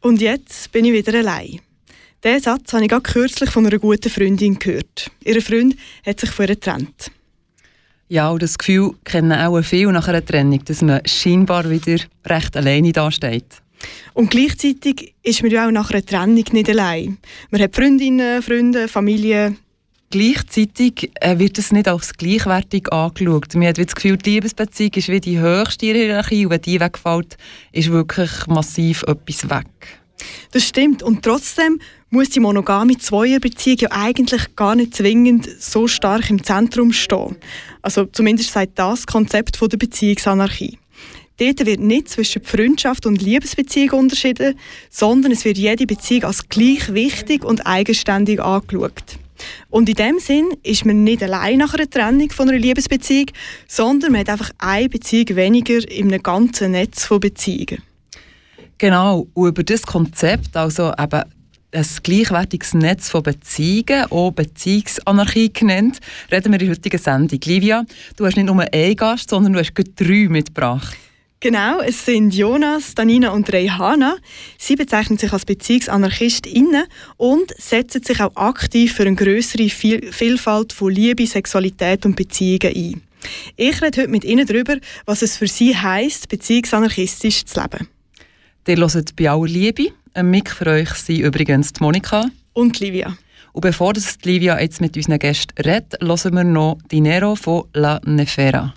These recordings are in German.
Und jetzt bin ich wieder allein. Diesen Satz habe ich gerade kürzlich von einer guten Freundin gehört. Ihr Freund hat sich von ihr getrennt. Ja, und das Gefühl kennen auch viele nach einer Trennung, dass man scheinbar wieder recht alleine dasteht. Und gleichzeitig ist man ja auch nach einer Trennung nicht allein. Man hat Freundinnen, Freunde, Familie. Gleichzeitig äh, wird es nicht als gleichwertig angeschaut. Man hat das Gefühl, die Liebesbeziehung ist wie die höchste Hierarchie und wenn die wegfällt, ist wirklich massiv etwas weg. Das stimmt. Und trotzdem muss die monogame Zweierbeziehung ja eigentlich gar nicht zwingend so stark im Zentrum stehen. Also zumindest sagt das Konzept der Beziehungsanarchie. Dort wird nicht zwischen Freundschaft und Liebesbeziehung unterschieden, sondern es wird jede Beziehung als gleich wichtig und eigenständig angeschaut. Und in dem Sinn ist man nicht allein nach einer Trennung von einer Liebesbeziehung, sondern man hat einfach eine Beziehung weniger in einem ganzen Netz von Beziehungen. Genau, und über das Konzept, also eben ein gleichwertiges Netz von Beziehungen, auch Beziehungsanarchie genannt, reden wir in der heutigen Sendung. Livia, du hast nicht nur einen Gast, sondern du hast drei mitgebracht. Genau, es sind Jonas, Danina und Rehana. Sie bezeichnen sich als BeziehungsanarchistInnen und setzen sich auch aktiv für eine größere Vielfalt von Liebe, Sexualität und Beziehungen ein. Ich rede heute mit Ihnen darüber, was es für Sie heisst, beziehungsanarchistisch zu leben. Ihr hört bei aller Liebe. Ein Mick für euch sind übrigens die Monika. Und Livia. Und bevor das Livia jetzt mit unseren Gästen redet, hören wir noch Dinero von La Nefera.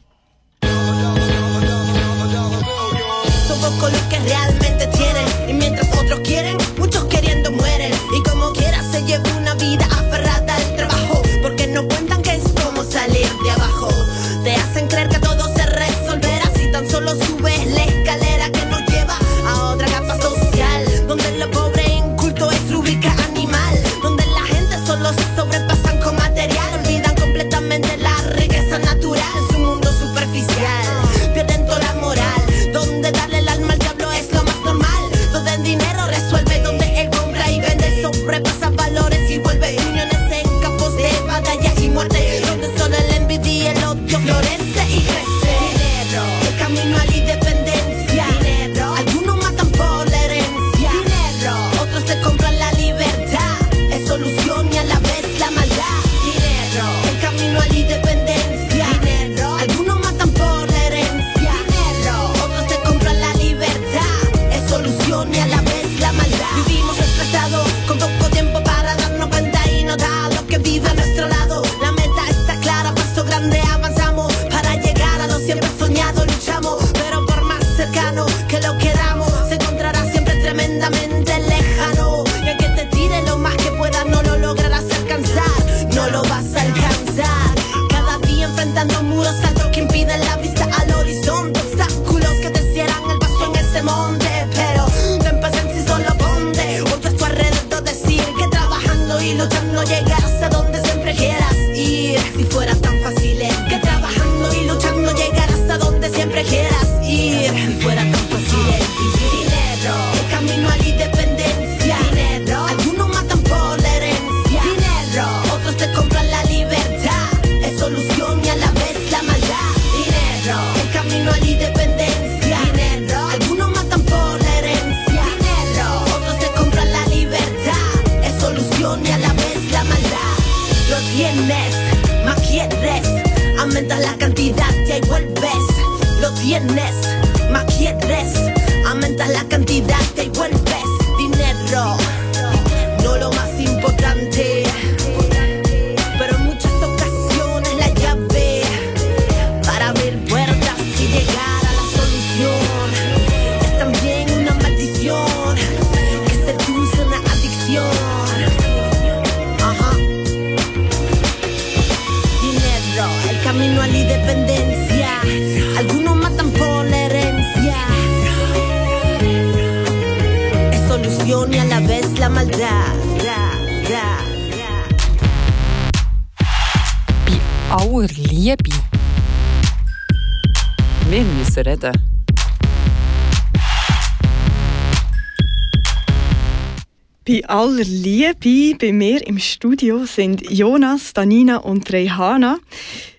Im Studio sind Jonas, Danina und Rehana.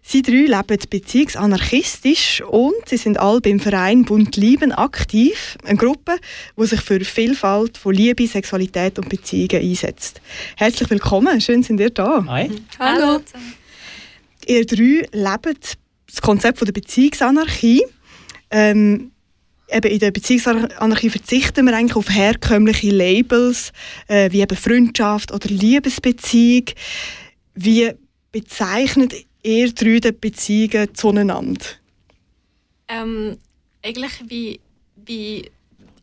Sie drei leben beziehungsanarchistisch und sie sind alle beim Verein Bund Lieben aktiv, eine Gruppe, die sich für Vielfalt von Liebe, Sexualität und Beziehungen einsetzt. Herzlich willkommen, schön sind ihr da. Hi. Hallo. Ihr drei lebt das Konzept von der Beziehungsanarchie. Ähm, eben in der Beziehungsanarchie verzichten wir eigentlich auf herkömmliche Labels, äh, wie eben Freundschaft oder Liebesbeziehung. Wie bezeichnet ihr drei Beziehungen zueinander? Ähm, eigentlich wie, wie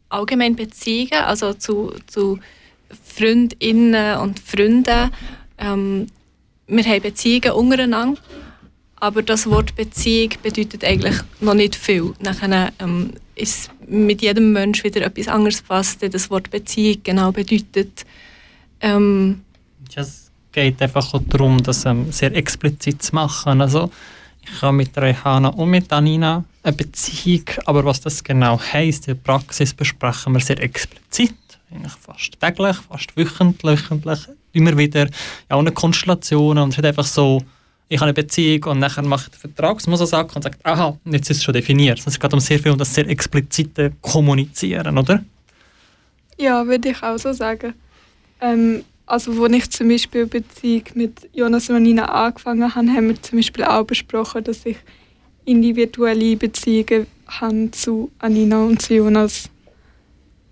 allgemein Beziehungen, also zu, zu Freundinnen und Freunden. Ähm, wir haben Beziehungen untereinander, aber das Wort Beziehung bedeutet eigentlich noch nicht viel. Nachher ähm, ist mit jedem Mensch wieder etwas anderes, was das Wort Beziehung genau bedeutet. Ähm, es geht einfach auch darum, das ähm, sehr explizit zu machen. Also ich habe mit Rehana und mit Anina eine Beziehung, aber was das genau heisst, in der Praxis besprechen wir sehr explizit, eigentlich fast täglich, fast wöchentlich, immer wieder ja, ohne Konstellationen und es ist einfach so, ich habe eine Beziehung und nachher mache ich den Vertragsmusasack und sage, aha, jetzt ist es schon definiert. Es geht um sehr viel um das sehr explizite Kommunizieren, oder? Ja, würde ich auch so sagen. Ähm, also, als ich zum Beispiel Beziehung mit Jonas und Nina angefangen habe, haben wir zum Beispiel auch besprochen, dass ich individuelle Beziehungen habe zu Anina und zu Jonas.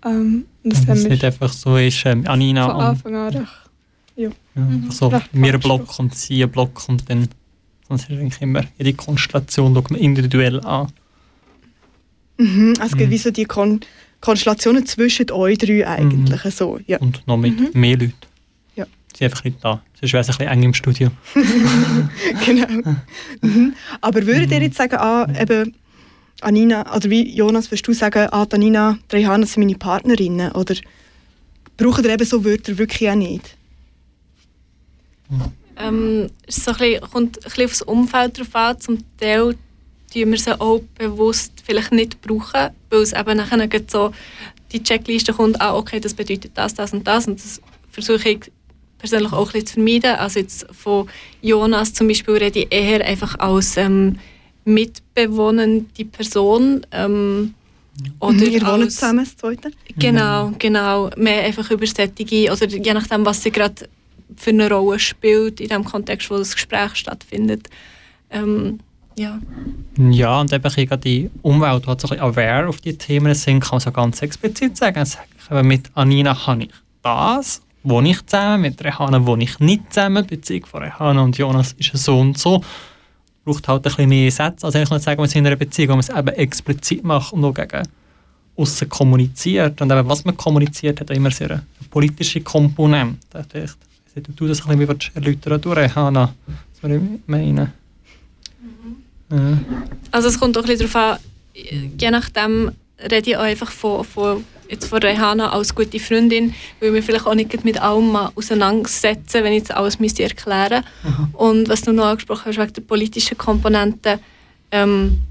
Ähm, und das, das nicht einfach so ist, ähm, Anina von Anfang an recht ja. ja mhm. so, wir ein Block und sie Block und dann sonst ist eigentlich immer jede Konstellation schaut man individuell an. Mhm, es gibt mhm. wie so die Kon Konstellationen zwischen euch drei eigentlich. Mhm. So, ja. Und noch mit mhm. mehr Leuten. Ja. Sie sind einfach nicht da. Sonst wäre es ein bisschen eng im Studio. genau. Mhm. Aber würdet ihr jetzt sagen, ah, eben, Anina, oder wie Jonas, würdest du sagen, ah, Anina, Rehana sind meine Partnerinnen? Oder brauchen ihr eben so Wörter wirklich auch nicht? Ähm, es so ein bisschen, kommt ein bisschen aufs Umfeld drauf an. Zum Teil tun wir sie auch bewusst vielleicht nicht brauchen, weil es eben nachher so die Checkliste kommt, ah, okay, das bedeutet das, das und das. Und das versuche ich persönlich auch ein bisschen zu vermeiden. Also jetzt von Jonas zum Beispiel rede ich eher einfach als ähm, mitbewohnende Person. Ähm, oder Wir wohnen zusammen, das Zweite? Genau, genau. Mehr einfach über solche, oder je nachdem, was sie gerade für eine Rolle spielt in dem Kontext, wo das Gespräch stattfindet. Ähm, ja. ja, und eben die Umwelt, die so aware auf die Themen sind, kann man so ganz explizit sagen. sagen mit Anina habe ich das, wo ich zusammen, mit Rehana wo ich nicht zusammen, die Beziehung von Rehana und Jonas ist so und so. Braucht halt ein bisschen mehr Sätze, als ich nicht sagen, wir sind in einer Beziehung, wo man es eben explizit macht und auch gegen außen kommuniziert. Und eben, was man kommuniziert, hat immer sehr eine politische Komponente. Du, du das ein bisschen erläutern, du, Hanna, was wir meinen. Mhm. Ja. Also es kommt auch ein bisschen darauf an, je nachdem rede ich auch einfach von, von, jetzt von Rehana als gute Freundin, weil wir vielleicht auch nicht mit allem auseinandersetzen, wenn ich jetzt alles müsste erklären müsste. Und was du noch angesprochen hast, wegen der politischen Komponente, ähm,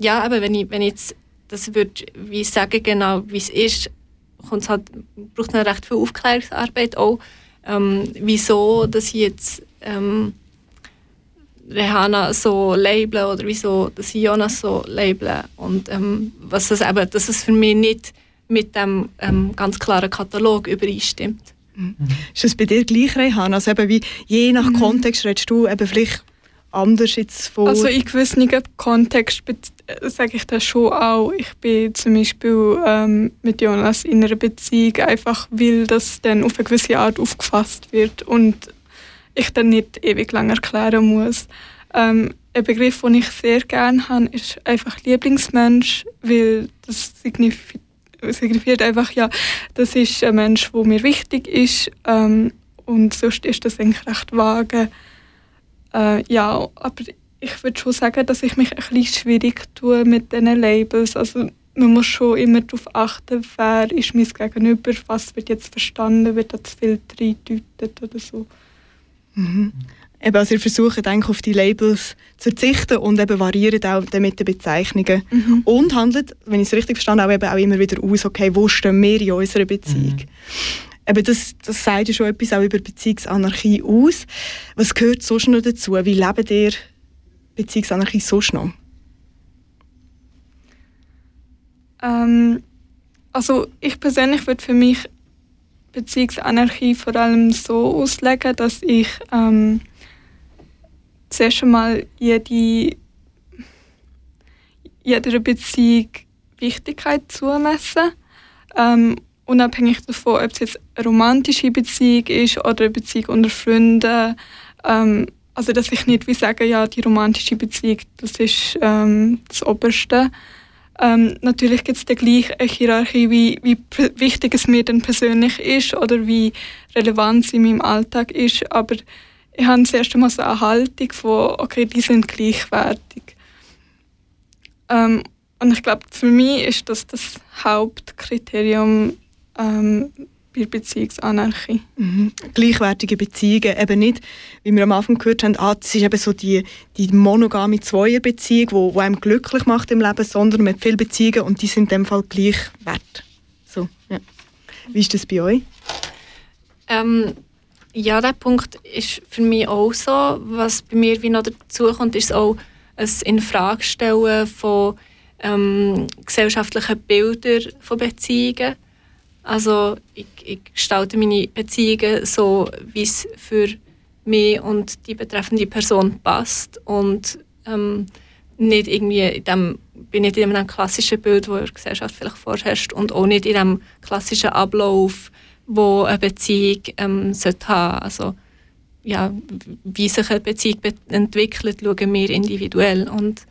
ja, aber wenn ich, wenn ich jetzt das würde wie sagen genau, wie es ist, halt, braucht es recht viel Aufklärungsarbeit auch ähm, wieso dass ich jetzt ähm, Rehana so labeln oder wieso dass ich Jonas so labeln und ähm, was das eben, dass es für mich nicht mit dem ähm, ganz klaren Katalog übereinstimmt. Mhm. Ist das bei dir gleich, Rehana? Also eben wie, je nach mhm. Kontext redest du eben vielleicht anders jetzt von... Also in gewissen Kontext äh, sage ich das schon auch. Ich bin zum Beispiel ähm, mit Jonas in einer Beziehung, einfach weil das dann auf eine gewisse Art aufgefasst wird und ich dann nicht ewig lang erklären muss. Ähm, ein Begriff, den ich sehr gerne habe, ist einfach Lieblingsmensch, weil das signifiziert einfach, ja, das ist ein Mensch, der mir wichtig ist ähm, und sonst ist das eigentlich recht vage. Äh, ja, aber ich würde schon sagen, dass ich mich ein bisschen schwierig tue mit diesen Labels. Also man muss schon immer darauf achten, wer ist mein Gegenüber, was wird jetzt verstanden, wird da zu viel reingedeutet oder so. Mhm. Eben, also ihr versucht eigentlich auf die Labels zu verzichten und eben variiert auch mit den Bezeichnungen. Mhm. Und handelt, wenn ich es richtig verstanden habe, eben auch immer wieder aus, okay, wo stehen wir in unserer Beziehung? Eben das, das sagt ja schon etwas auch über Beziehungsanarchie aus. Was gehört sonst noch dazu? Wie lebt ihr Beziehungsanarchie sonst noch? Ähm, also ich persönlich würde für mich Beziehungsanarchie vor allem so auslegen, dass ich ähm, zuerst einmal jede, jeder Beziehung Wichtigkeit zumesse. Ähm, unabhängig davon, ob es jetzt eine romantische Beziehung ist oder eine Beziehung unter Freunden. Ähm, also dass ich nicht wie sage, ja, die romantische Beziehung, das ist ähm, das Oberste. Ähm, natürlich gibt es dann gleich eine Hierarchie, wie, wie wichtig es mir dann persönlich ist oder wie relevant es in meinem Alltag ist. Aber ich habe zuerst einmal so eine Haltung von, okay, die sind gleichwertig. Ähm, und ich glaube, für mich ist das das Hauptkriterium ähm, bei Beziehungsanarchie. Mhm. Gleichwertige Beziehungen, eben nicht, wie wir am Anfang gehört haben, ah, das ist eben so die, die monogame Zweierbeziehung, die wo, wo einem glücklich macht im Leben, sondern man hat viele Beziehungen und die sind in dem Fall gleich wert. So, ja. Wie ist das bei euch? Ähm, ja, der Punkt ist für mich auch so. Was bei mir wie noch dazu kommt, ist auch ein Infragestellen von ähm, gesellschaftlichen Bildern von Beziehungen. Also ich, ich gestalte meine Beziehungen so, wie es für mich und die betreffende Person passt und ähm, nicht irgendwie in dem, bin nicht in einem klassischen Bild, wo in der Gesellschaft vielleicht vorherrscht und auch nicht in dem klassischen Ablauf, wo eine Beziehung ähm, sollte haben. Also ja, wie sich eine Beziehung entwickelt, schauen wir individuell und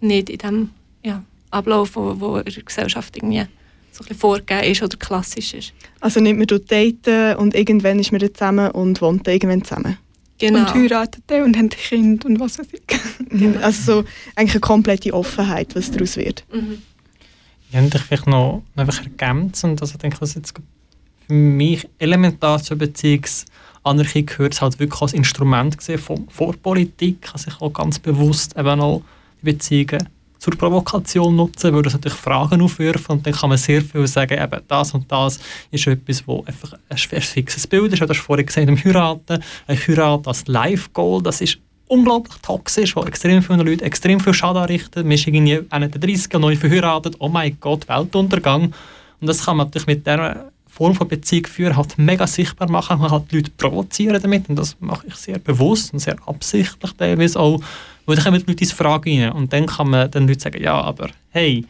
nicht in dem ja, Ablauf, wo, wo in der Gesellschaft irgendwie so ein bisschen vorgegeben ist oder klassisch ist. Also nicht mehr daten und irgendwann ist man dann zusammen und wohnt dann irgendwann zusammen. Genau. Und heiratet dann und haben Kinder und was weiß ich. Also so eigentlich eine komplette Offenheit, was daraus wird. Mhm. Ich habe vielleicht noch einfach ergänzend, also ich denke, was jetzt für mich elementar zur Beziehungsanarchie gehört, es halt wirklich als Instrument gesehen von, von Politik, also ich auch ganz bewusst eben auch die Beziehungen zur Provokation nutzen, weil das natürlich Fragen aufwerfen und dann kann man sehr viel sagen, eben das und das ist etwas, wo einfach ein fixes Bild ist. Du hast vorhin gesehen, im Heiraten, ein Heirat als Life-Goal, das ist unglaublich toxisch, wo extrem viele Leute extrem viel Schaden anrichten. Man ist irgendwie der 30er neu verheiratet, oh mein Gott, Weltuntergang. Und das kann man natürlich mit dieser Form von Beziehung führen, halt mega sichtbar machen, man halt die Leute provozieren damit und das mache ich sehr bewusst und sehr absichtlich teilweise auch, weil dann kommen die Leute ins Fragen rein und dann kann man den Leuten sagen, ja, aber hey,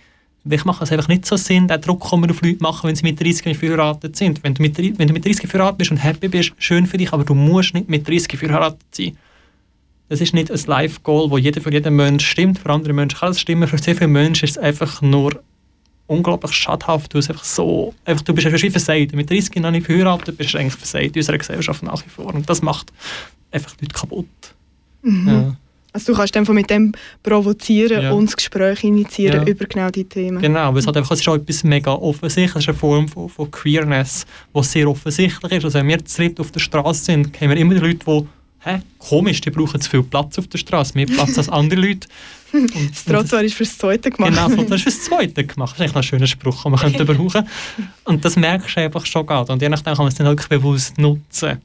ich mache es einfach nicht so Sinn, den Druck kann man auf Leute machen, wenn sie mit 30 verheiratet sind. Wenn du, mit, wenn du mit 30 verheiratet bist und happy bist, schön für dich, aber du musst nicht mit 30 verheiratet sein. Das ist nicht ein Life-Goal, wo jeder für jeden Mensch stimmt. Für andere Menschen kann es stimmen. Für sehr viele Menschen ist es einfach nur unglaublich schadhaft. Du, einfach so, einfach, du bist einfach wie versagt. Mit 30 noch nicht verheiratet bist du eigentlich versagt in unserer Gesellschaft nach wie vor. Und das macht einfach Leute kaputt. Mhm. Ja. Also du kannst einfach mit dem provozieren Ja. und das Gespräch initiieren Ja. über genau die Themen. Genau, weil es, halt einfach, es ist auch etwas mega offensichtlich. Es ist eine Form von, von Queerness, die sehr offensichtlich ist. Also wenn wir zu dritt auf der Straße sind, haben wir immer die Leute, die Hä? Komisch, die brauchen zu viel Platz auf der Straße, mehr Platz als andere Leute. Und, Das Trottoir ist fürs Zweite gemacht. Genau, das ist fürs Zweite gemacht. Das ist eigentlich ein schöner Spruch, den man könnte brauchen Und das merkst du einfach schon gerade. Und je nachdem kann man es dann wirklich bewusst nutzen,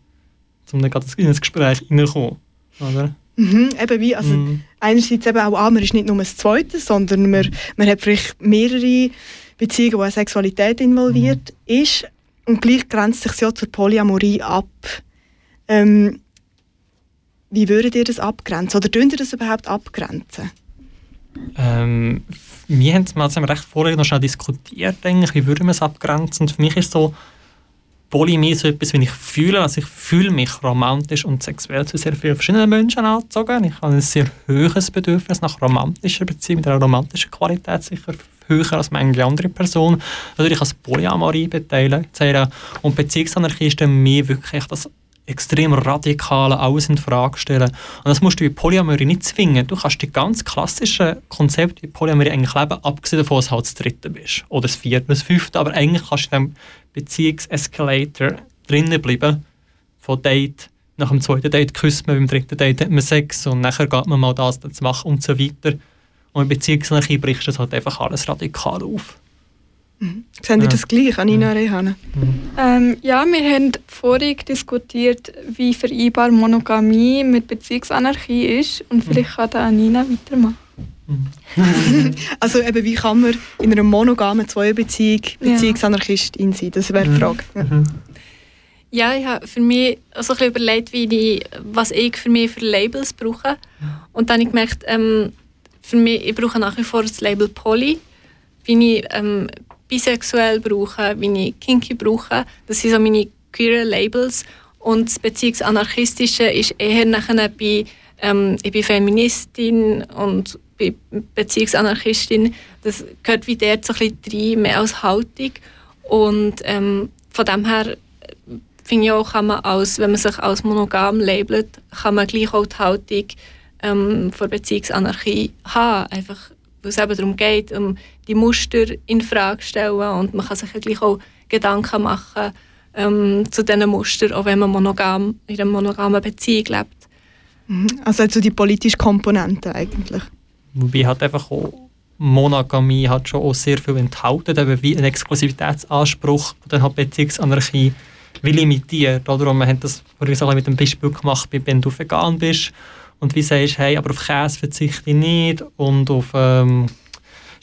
um dann gerade in das Gespräch reinzukommen. Oder? Mhm, eben wie, also Mhm. einerseits eben auch, ah, man ist nicht nur das Zweite, sondern man, man hat vielleicht mehrere Beziehungen, wo eine Sexualität involviert ist und gleich grenzt sich ja zur Polyamorie ab. Ähm, wie würdet ihr das abgrenzen? Oder dürft ihr das überhaupt abgrenzen? Ähm, wir haben es mal recht vorher noch schnell diskutiert, eigentlich, wie würden wir es abgrenzen. Und für mich ist so Polymie so etwas, wenn ich fühle, also ich fühle mich romantisch und sexuell zu sehr vielen verschiedenen Menschen angezogen. Ich habe ein sehr hohes Bedürfnis nach romantischer Beziehung, mit einer romantischen Qualität sicher höher als manche andere Person. Natürlich als Polyamorie beteiligt. Und Beziehungsanarchie ist dann mehr wirklich das extrem radikale alles in Frage stellen. Und das musst du in Polyamorie nicht zwingen. Du kannst die ganz klassischen Konzepte in Polyamorie eigentlich leben, abgesehen davon, dass du halt das dritte bist. Oder das vierte, das fünfte. Aber eigentlich kannst du in Beziehungsescalator drinnen bleiben. Von Date nach dem zweiten Date küsst man, beim dritten Date hat man Sex und nachher geht man mal das zu machen und so weiter. Und in Beziehungsanarchie bricht das halt einfach alles radikal auf. Mhm. Sehen ihr das gleich, Anina Rehane? Ähm, ja, wir haben vorhin diskutiert, wie vereinbar Monogamie mit Beziehungsanarchie ist. Und vielleicht kann da Anina weitermachen. Also eben, wie kann man in einer monogamen Zweierbeziehung Beziehungsanarchistin sein? Das wäre die Frage. Ja. Ja, ich habe für mich also ein überlegt, wie ich, was ich für mich für Labels brauche. Und dann habe ich gemerkt, ähm, für mich, ich brauche nach wie vor das Label Poly, wie ich ähm, bisexuell brauche, wie ich kinky brauche. Das sind so meine queer Labels. Und das Beziehungsanarchistische ist eher nachher bei, ähm, ich bin Feministin und Beziehungsanarchistin. Das gehört wie dort so ein rein, mehr als Haltung. Und ähm, von dem her finde ich auch, kann man als, wenn man sich als monogam labelt, kann man gleich auch die Haltung ähm, von Beziehungsanarchie haben. Einfach, weil es eben darum geht, um die Muster in Frage stellen und man kann sich ja gleich auch Gedanken machen ähm, zu diesen Mustern, auch wenn man monogam, in einer monogamen Beziehung lebt. Mhm. Also, also die politische Komponente eigentlich. Wobei halt einfach auch Monogamie hat schon auch sehr viel enthalten, eben wie ein Exklusivitätsanspruch, dann hat Beziehungsanarchie wie limitiert. Oder? Und wir haben das vorhin mit dem Beispiel gemacht, wenn du vegan bist und wie sagst, hey, aber auf Käse verzichte ich nicht und auf ähm,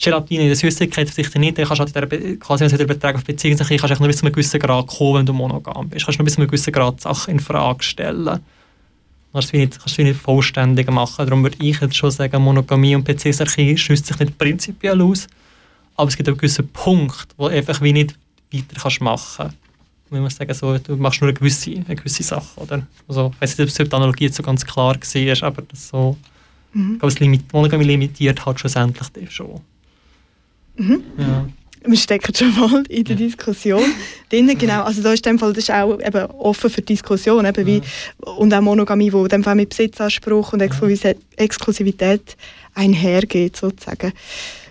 Gelatine in der Süßigkeit verzichte ich nicht, dann kannst du halt quasi den Betrag auf Beziehung kannst du nur bis zu einem gewissen Grad kommen, wenn du monogam bist. Du kannst nur bis zu einem gewissen Grad Sachen in Frage stellen. Kannst du nicht, kannst du nicht vollständig machen. Darum würde ich jetzt schon sagen, Monogamie und Beziehungsarchie schließt sich nicht prinzipiell aus, aber es gibt einen gewissen Punkt, wo du einfach wie nicht weiter kannst machen kannst wenn man sagen, so, du machst nur eine gewisse, eine gewisse Sache. Oder? Also, ich weiß nicht, ob die Analogie jetzt so ganz klar war, aber das so, mhm. ich glaube, es limit, Monogamie limitiert halt schlussendlich das schon. Mhm. Ja. Wir stecken schon mal in der Diskussion drin, genau. Also da ist in dem Fall das ist auch eben offen für Diskussion, eben wie, und auch Monogamie, wo in dem Fall mit Besitzanspruch und Exklusivität einhergeht sozusagen.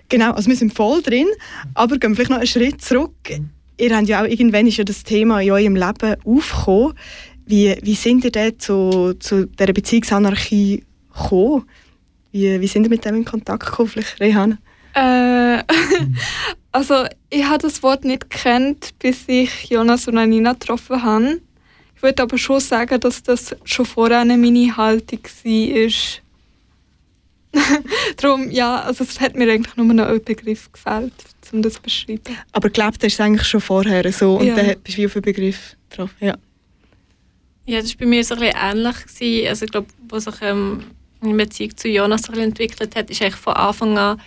Genau, also wir sind voll drin, aber gehen vielleicht noch einen Schritt zurück. Ihr habt ja auch irgendwann ist ja das Thema in eurem Leben aufgekommen. Wie, wie sind ihr denn zu, zu dieser Beziehungsanarchie gekommen? Wie, wie sind ihr mit dem in Kontakt gekommen, vielleicht Rehan? Äh, also ich habe das Wort nicht kennt, bis ich Jonas und Anina getroffen habe. Ich würde aber schon sagen, dass das schon vorher eine meine Haltung war. Darum, ja, also es hat mir eigentlich nur noch ein Begriff gefällt um das zu beschreiben. Aber gelebt hast du eigentlich schon vorher so und ja. dann bist du wie auf einen Begriff getroffen. Ja. ja, das war bei mir so ein bisschen ähnlich. Gewesen. Also ich glaube, was sich ähm, in Beziehung zu Jonas so entwickelt hat, ist eigentlich von Anfang an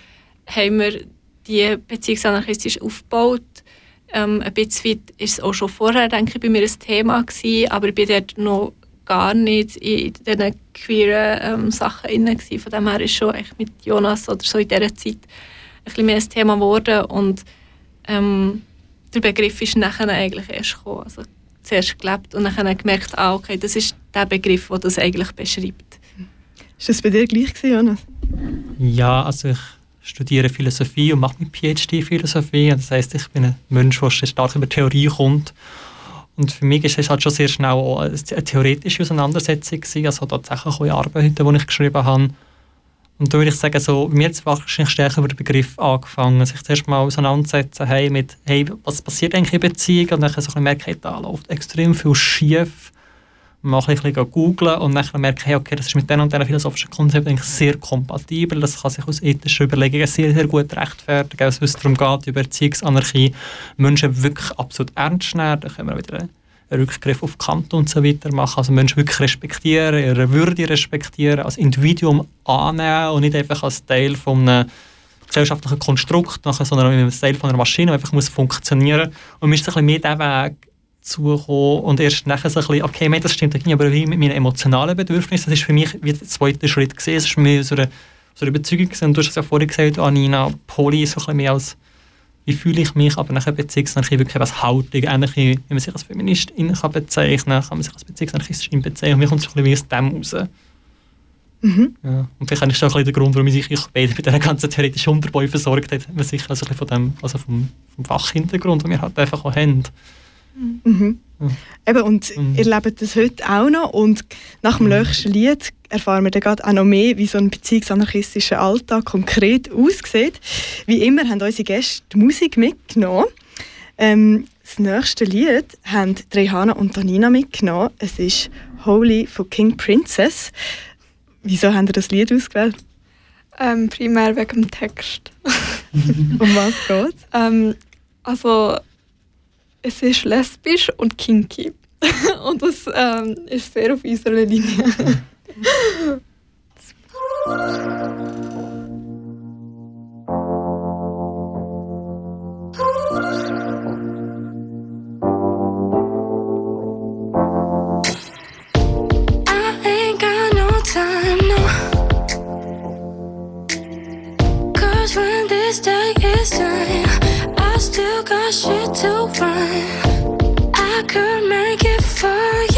haben wir die Beziehung anarchistisch aufgebaut. Ähm, ein bisschen weit ist es auch schon vorher, denke ich, bei mir ein Thema gewesen, aber ich bin dort noch gar nicht in diesen queeren ähm, Sachen inne Von dem her ist schon echt mit Jonas oder so in dieser Zeit bisschen mehr ein Thema geworden und ähm, der Begriff ist nachher eigentlich erst gekommen. Also zuerst gelebt und dann gemerkt, ah, okay, das ist der Begriff, der das eigentlich beschreibt. Ist das bei dir gleich gewesen, Jonas? Ja, also ich studiere Philosophie und mache mit PhD Philosophie. Das heißt, ich bin ein Mensch, der stark über Theorie kommt. Und für mich ist es halt schon sehr schnell auch eine theoretische Auseinandersetzung gewesen. Also tatsächlich auch Arbeiten, die ich geschrieben habe, und da würde ich sagen, so, mir hat wahrscheinlich stärker über den Begriff angefangen, sich zuerst mal auseinandersetzen hey, mit, hey, was passiert eigentlich in Beziehungen und dann so ein bisschen merken, hey, da läuft extrem viel schief, mal ein bisschen googeln und dann merken, hey, okay, das ist mit diesen und diesen philosophischen Konzepten sehr kompatibel, das kann sich aus ethischen Überlegungen sehr, sehr gut rechtfertigen, also, wenn es darum geht, über Beziehungsanarchie Menschen wirklich absolut ernst nehmen, da können wir wieder Rückgriff auf Kant und so weiter machen. Also Menschen wirklich respektieren, ihre Würde respektieren, als Individuum annehmen und nicht einfach als Teil von einem gesellschaftlichen Konstrukt, sondern als Teil von einer Maschine, die einfach muss funktionieren. Und mir ist ein bisschen mehr diesen Weg zukommen und erst nachher so ein bisschen, okay, das stimmt nicht, aber wie mit meinen emotionalen Bedürfnissen, das ist für mich wie der zweite Schritt gewesen, es ist mich so eine, so eine Überzeugung gewesen. und du hast es ja vorhin gesagt, Anina, Poli so ein bisschen mehr als wie fühle ich mich, aber nachher Beziehungsnarchie wirklich als Haltung, ähnlich wie man sich als Feministin kann bezeichnen kann, kann man sich als Beziehungsnarchistin bezeichnen. Und mir kommt es ein bisschen wie aus dem raus. Mhm. Ja. Und vielleicht ist das auch ein der Grund, warum ich sich beide mit dieser ganzen theoretischen Unterbau versorgt habe, sicher also von dem, also vom, vom Fachhintergrund, den wir halt einfach auch haben. Mhm. Eben, und Mhm. ihr lebt das heute auch noch und nach dem nächsten Lied erfahren wir dann gerade auch noch mehr, wie so ein beziehungsanarchistischer Alltag konkret aussieht. Wie immer haben unsere Gäste die Musik mitgenommen. Ähm, das nächste Lied haben Rehana und Tanina mitgenommen. Es ist «Holy» von King Princess. Wieso haben ihr das Lied ausgewählt? Ähm, primär wegen dem Text. Um was geht Ähm, also, es ist lesbisch und kinky. und das ähm, ist sehr auf unserer Linie. When this day is done, got shit to run. I could make it for you.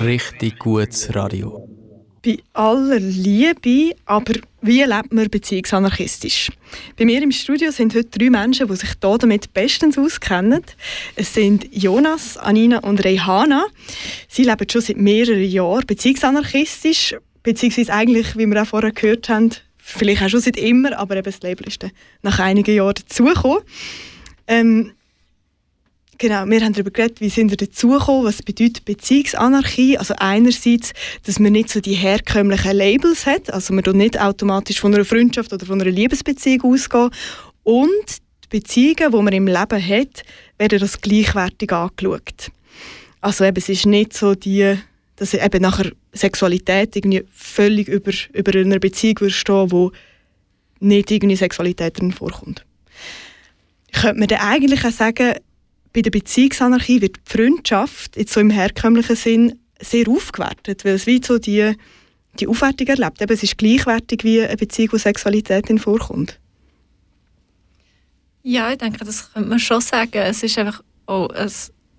Richtig gutes Radio. Bei aller Liebe, aber wie lebt man beziehungsanarchistisch? Bei mir im Studio sind heute drei Menschen, die sich hier damit bestens auskennen. Es sind Jonas, Anina und Rehana. Sie leben schon seit mehreren Jahren beziehungsanarchistisch, beziehungsweise eigentlich, wie wir auch vorher gehört haben, vielleicht auch schon seit immer, aber eben das Label ist dann nach einigen Jahren dazugekommen. Ähm, Genau, wir haben darüber geredet, wie sind wir dazugekommen, was bedeutet Beziehungsanarchie. Also einerseits, dass man nicht so die herkömmlichen Labels hat, also man tut nicht automatisch von einer Freundschaft oder von einer Liebesbeziehung ausgehen. Und die Beziehungen, die man im Leben hat, werden das gleichwertig angeschaut. Also eben, es ist nicht so die, dass eben nachher Sexualität irgendwie völlig über, über einer Beziehung würde stehen, wo nicht irgendwie Sexualität drin vorkommt. Könnte man dann eigentlich auch sagen, bei der Beziehungsanarchie wird die Freundschaft jetzt so im herkömmlichen Sinn sehr aufgewertet, weil es wie so die, die Aufwertung erlebt. Eben, es ist gleichwertig wie eine Beziehung, wo Sexualität in vorkommt. Ja, ich denke, das könnte man schon sagen. Es ist einfach auch ein,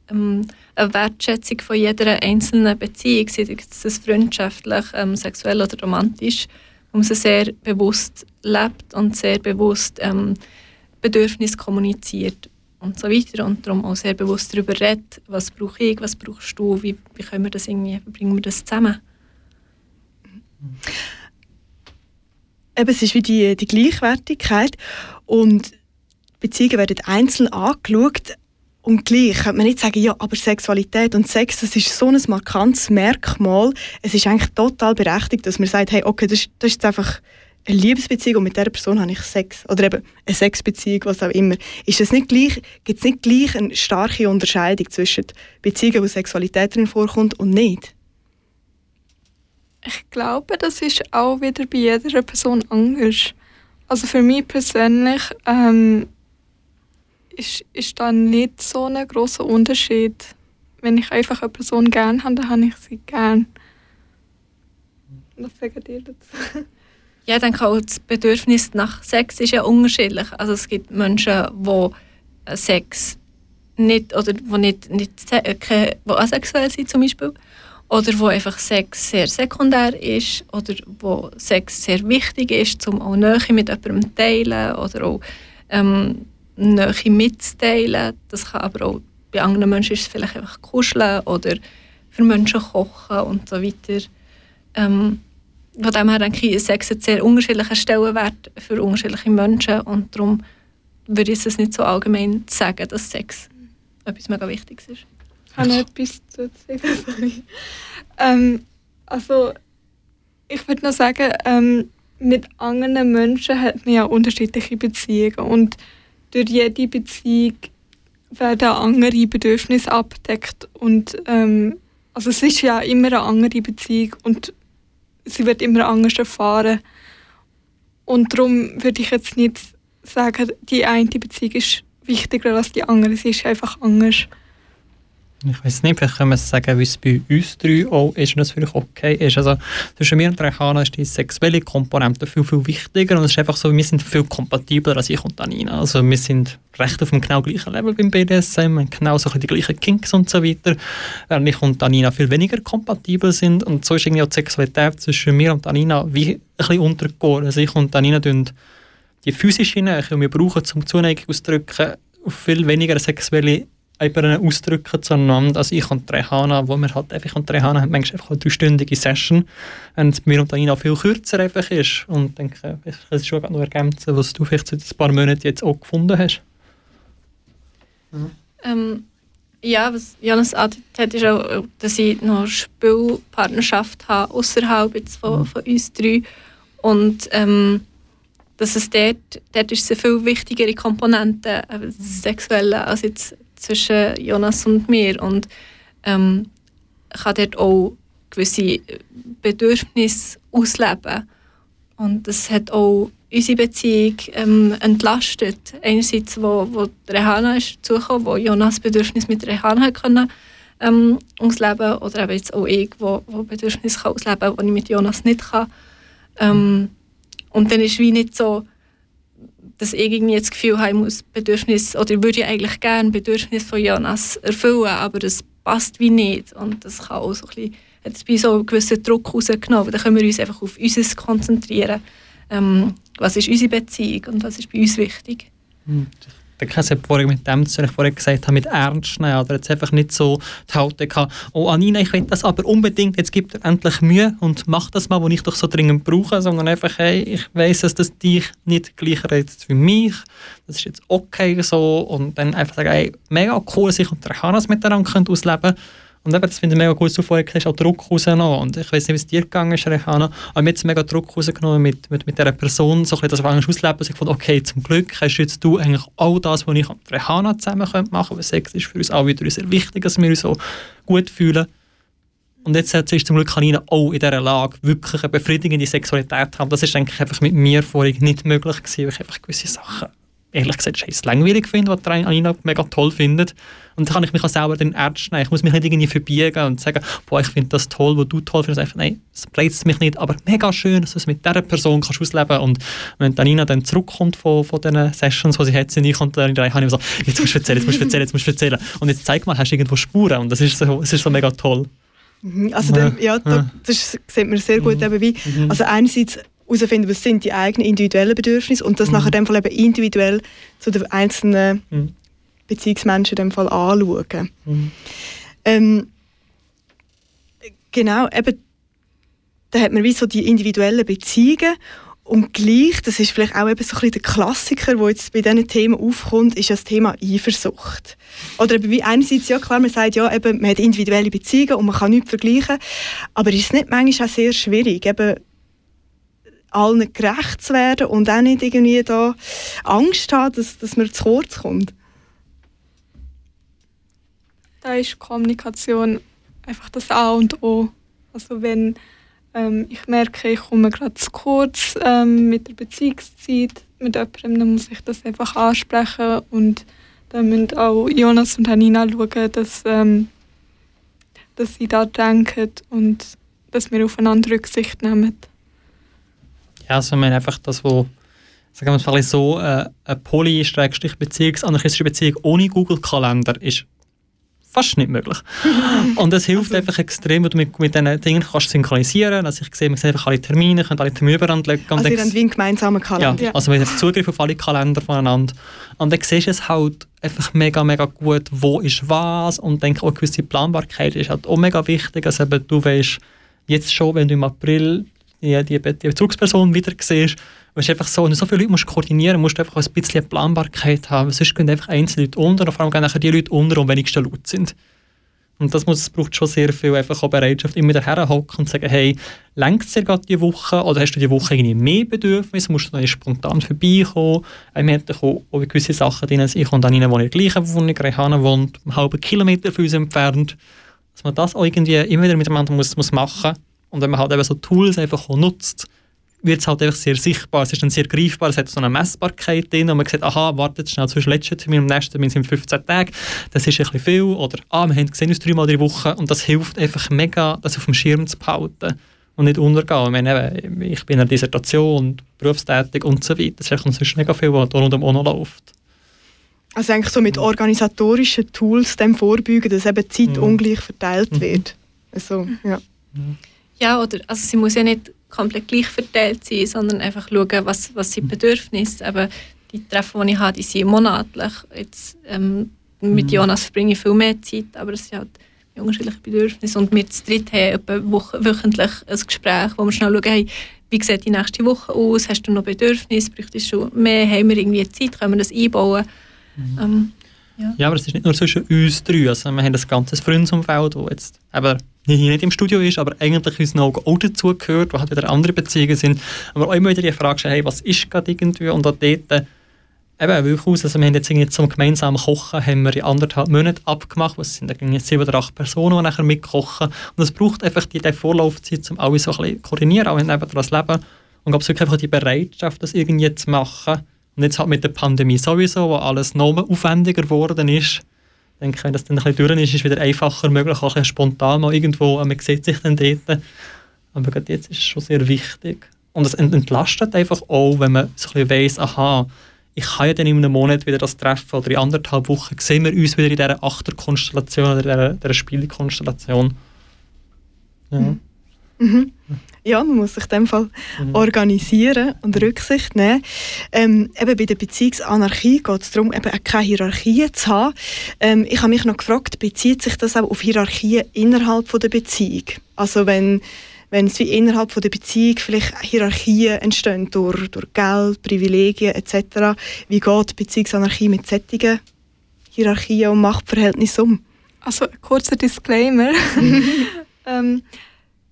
ähm, eine Wertschätzung von jeder einzelnen Beziehung, sei es freundschaftlich, ähm, sexuell oder romantisch, wo man sie sehr bewusst lebt und sehr bewusst ähm, Bedürfnisse kommuniziert und so weiter und darum auch sehr bewusst darüber redet, was brauche ich, was brauchst du, wie, wie können wir das irgendwie, wie bringen wir das zusammen. Eben, es ist wie die, die Gleichwertigkeit und Beziehungen werden einzeln angeschaut und gleich könnte man nicht sagen, ja, aber Sexualität und Sex, das ist so ein markantes Merkmal. Es ist eigentlich total berechtigt, dass man sagt, hey, okay, das, ist- das ist jetzt einfach eine Liebesbeziehung und mit dieser Person habe ich Sex. Oder eben eine Sexbeziehung, was auch immer. Ist es nicht gleich, gibt es nicht gleich eine starke Unterscheidung zwischen Beziehungen, wo Sexualität drin vorkommt und nicht? Ich glaube, das ist auch wieder bei jeder Person anders. Also für mich persönlich ähm, ist, ist da nicht so ein großer Unterschied. Wenn ich einfach eine Person gerne habe, dann habe ich sie gern. Was sagt ihr dazu? Ja, ich denke auch, das Bedürfnis nach Sex ist ja unterschiedlich. Also es gibt Menschen, die Sex nicht, oder wo nicht, nicht se- äh, asexuell sind zum Beispiel, oder wo einfach Sex sehr sekundär ist, oder wo Sex sehr wichtig ist, um auch Nähe mit jemandem zu teilen, oder auch ähm, Nähe mitzuteilen. Das kann aber auch, bei anderen Menschen ist es vielleicht einfach kuscheln oder für Menschen kochen und so weiter. Ähm, von dem her denke ich, Sex hat sehr unterschiedlichen Stellenwert für unterschiedliche Menschen und darum würde ich es nicht so allgemein sagen, dass Sex etwas mega Wichtiges ist. Ich habe noch etwas zu sagen. Sorry. Ähm, also, ich würde noch sagen, ähm, mit anderen Menschen hat man ja unterschiedliche Beziehungen und durch jede Beziehung werden andere Bedürfnisse abgedeckt und ähm, also es ist ja immer eine andere Beziehung und sie wird immer anders erfahren und darum würde ich jetzt nicht sagen, die eine Beziehung ist wichtiger als die andere, sie ist einfach anders. Ich weiß nicht, vielleicht können wir sagen, wie es bei uns drei auch ist und es vielleicht okay ist. Also zwischen mir und Rechana ist die sexuelle Komponente viel, viel wichtiger und es ist einfach so, wir sind viel kompatibler als ich und Anina. Also wir sind recht auf dem genau gleichen Level beim BDSM, haben genau so die gleichen Kinks und so weiter, während ich und Anina viel weniger kompatibel sind und so ist irgendwie auch die Sexualität zwischen mir und Anina wie ein bisschen untergegangen. Also ich und Anina tun die physische Nähe, die wir brauchen, zum Zuneigung auszudrücken, auf viel weniger sexuelle Ebene ausdrücken zueinander, als ich und Rehana, wo wir halt einfach und Rehana haben manchmal einfach eine dreistündige Session, und mir und Anina viel kürzer einfach ist. Und ich denke, ich kann es schon noch ergänzen, was du vielleicht seit ein paar Monaten jetzt auch gefunden hast. Ähm, ja, was Jonas angedeutet hat, ist auch, dass ich noch eine Spielpartnerschaft habe, außerhalb jetzt von, von uns drei. Und ähm, dass es dort, dort ist eine viel wichtigere Komponente, äh, Sexuelle, als jetzt zwischen Jonas und mir. Und ähm, kann dort auch gewisse Bedürfnisse ausleben. Und das hat auch unsere Beziehung ähm, entlastet. Einerseits, wo, wo Rehana ist wo Jonas Bedürfnis mit Rehana können, ähm, ausleben oder eben jetzt auch ich, wo, wo Bedürfnis kann ausleben kann, die ich mit Jonas nicht kann. Ähm, und dann ist wie nicht so, dass ich irgendwie das Gefühl habe, ich muss Bedürfnis, oder ich würde eigentlich gerne Bedürfnis von Jonas erfüllen, aber das passt wie nicht. Und das kann auch so ein bisschen, hat es bei so einen gewissen Druck rausgenommen. Dann können wir uns einfach auf uns konzentrieren. Ähm, was ist unsere Beziehung und was ist bei uns wichtig? Der Käse hat vorhin mit dem, was ich vorhin gesagt habe, mit Ernst nehmen. Oder jetzt einfach nicht so die Haltung gehabt, oh Anina, ich will das aber unbedingt, jetzt gibt er endlich Mühe und mach das mal, was ich doch so dringend brauche, sondern einfach, hey, ich weiss, dass das dich nicht gleich reizt wie mich, das ist jetzt okay so und dann einfach sagen, hey, mega cool, dass ich und der Hannes miteinander ausleben können. Und eben, das finde ich mega gut, du vorhin gesagt hast, auch Druck rausgenommen. Und ich weiß nicht, wie es dir gegangen ist, Rehana, aber mir hat mega Druck rausgenommen mit, mit, mit dieser Person, so ein bisschen das auf ausleben. Ich fand, okay, zum Glück hast jetzt du eigentlich all das, was ich und Rehana zusammen machen können, weil Sex ist für uns alle wieder sehr wichtig, dass wir uns so gut fühlen. Und jetzt ist zum Glück Kanina auch in dieser Lage, wirklich eine befriedigende Sexualität zu haben. Das ist eigentlich einfach mit mir vorhin nicht möglich gewesen, weil ich einfach gewisse Sachen ehrlich gesagt scheiß langweilig finde, was Anina mega toll findet. Und da kann ich mich auch selber dann ernst nehmen. Ich muss mich nicht irgendwie verbiegen und sagen, boah, ich finde das toll, was du toll findest. Einfach, nein, das reizt mich nicht, aber mega schön, dass du es mit dieser Person kannst ausleben Und wenn Anina dann zurückkommt von, von diesen Sessions, die sie hat, ich und dann habe ich so, jetzt musst du erzählen, jetzt musst du erzählen, jetzt musst du erzählen. Und jetzt zeig mal, hast du irgendwo Spuren. Und das ist so, das ist so mega toll. Mhm, Also dann, ja, da, das sieht man sehr gut eben wie, Mhm. also einerseits herausfinden, was sind die eigenen individuellen Bedürfnisse und das Mhm. nachher in dem Fall eben individuell zu den einzelnen Mhm. Beziehungsmenschen in dem Fall anschauen. Mhm. Ähm, genau, eben dann hat man wie so die individuellen Beziehungen und gleich, das ist vielleicht auch eben so ein bisschen der Klassiker, der jetzt bei diesen Themen aufkommt, ist das Thema Eifersucht. Oder eben wie einerseits, ja klar, man sagt ja, eben, man hat individuelle Beziehungen und man kann nichts vergleichen, aber ist es nicht manchmal auch sehr schwierig, eben allen gerecht zu werden und auch nicht irgendwie da Angst haben, dass, dass man zu kurz kommt? Da ist Kommunikation einfach das A und O. Also wenn ähm, ich merke, ich komme gerade zu kurz ähm, mit der Beziehungszeit mit jemandem, dann muss ich das einfach ansprechen und dann müssen auch Jonas und Hanina schauen, dass, ähm, dass sie da denken und dass wir aufeinander Rücksicht nehmen. Ja, also meine einfach das, wo sagen wir es mal so, äh, eine poly-beziehungsanarchistische Beziehung ohne Google-Kalender ist fast nicht möglich. Und es hilft einfach extrem, weil du mit, mit diesen Dingen kannst synchronisieren Also ich sehe, man sieht einfach alle Termine, können alle Termine übereinander legen. Also ihr habt wie einen gemeinsamen Kalender. Ja, also man hat Zugriff auf alle Kalender voneinander. Und dann siehst du es halt einfach mega, mega gut, wo ist was und denke auch gewisse Planbarkeit ist halt auch mega wichtig. Also eben, du weißt jetzt schon, wenn du im April die, die, die Bezugsperson wieder siehst, weißt einfach so, wenn du so viele Leute musst koordinieren musst, du einfach ein bisschen Planbarkeit haben. Sonst gehen einfach einzelne Leute unter und vor allem gehen nachher die Leute unter, die am wenigsten laut sind. Und das muss, braucht schon sehr viel einfach auch Bereitschaft, immer daher hocken und sagen, hey, es dir gerade die Woche oder hast du die Woche irgendwie mehr Bedürfnisse, musst du dann spontan vorbeikommen. Wir haben auch, gewisse Sachen drin, ich komme dann rein, wo ich gleiche Wohnung, Rehane wohnt, einen halben Kilometer von uns entfernt. Dass man das irgendwie immer wieder miteinander muss, muss machen und wenn man halt eben so Tools einfach auch nutzt, wird es halt einfach sehr sichtbar, es ist dann sehr greifbar, es hat so eine Messbarkeit drin und man sieht, aha, wartet schnell zwischen letzten Termin und dem nächsten Termin sind 15 Tage, das ist ein bisschen viel oder ah, wir haben gesehen uns dreimal die Woche und das hilft einfach mega, das auf dem Schirm zu behalten und nicht untergehen. Ich, meine, eben, ich bin in einer Dissertation, berufstätig und so weiter, das ist sonst mega viel, was da rundum auch noch läuft. Also eigentlich so mit organisatorischen Tools dem vorbeugen, dass eben Zeit Mhm. ungleich verteilt Mhm. wird. Also, ja. Ja, oder also sie muss ja nicht komplett gleich verteilt sein, sondern einfach schauen, was, was sind Bedürfnisse. Aber die Treffen, die ich habe, die sind monatlich. Jetzt, ähm, mit Mhm. Jonas verbringe ich viel mehr Zeit, aber es sind halt unterschiedliche Bedürfnisse. Und wir zu dritt haben etwa wöchentlich ein Gespräch, wo wir schnell schauen, hey, wie sieht die nächste Woche aus? Hast du noch Bedürfnisse? Bräuchtest du mehr? Haben wir irgendwie Zeit? Können wir das einbauen? Ähm, Ja, aber es ist nicht nur zwischen uns drei. Also wir haben ein ganzes Freundesumfeld, das jetzt eben hier nicht im Studio ist, aber eigentlich uns noch auch dazugehört, wo halt wieder andere Beziehungen sind. Aber auch immer wieder die Frage hey, was ist gerade irgendwie? Und auch dort, äh, eben wirklich also wir haben jetzt irgendwie zum gemeinsamen Kochen haben wir in anderthalb Monaten abgemacht, es sind irgendwie sieben oder acht Personen, die nachher mitkochen. Und es braucht einfach die, die Vorlaufzeit, um alle so ein bisschen koordinieren, auch eben das Leben. Und ich wirklich einfach die Bereitschaft, das irgendwie zu machen. Und jetzt halt mit der Pandemie sowieso, wo alles noch aufwendiger geworden ist, denke ich, wenn das dann ein bisschen durch ist, ist es wieder einfacher möglich, auch ein spontan mal irgendwo, man sieht sich dann dort. Aber gerade jetzt ist es schon sehr wichtig. Und es ent- entlastet einfach auch, wenn man so ein bisschen weiss, aha, ich kann ja dann in einem Monat wieder das treffen oder in anderthalb Wochen sehen wir uns wieder in dieser Achterkonstellation oder in dieser, dieser Spielkonstellation. Ja. Mhm. Ja, man muss sich in dem Fall Mhm. organisieren und Rücksicht nehmen. Ähm, eben bei der Beziehungsanarchie geht es darum, eben auch keine Hierarchien zu haben. Ähm, ich habe mich noch gefragt, bezieht sich das auch auf Hierarchien innerhalb von der Beziehung? Also wenn, wenn es wie innerhalb von der Beziehung vielleicht Hierarchien entstehen durch, durch Geld, Privilegien etc., wie geht die Beziehungsanarchie mit solchen Hierarchien und Machtverhältnissen um? Also ein kurzer Disclaimer. ähm,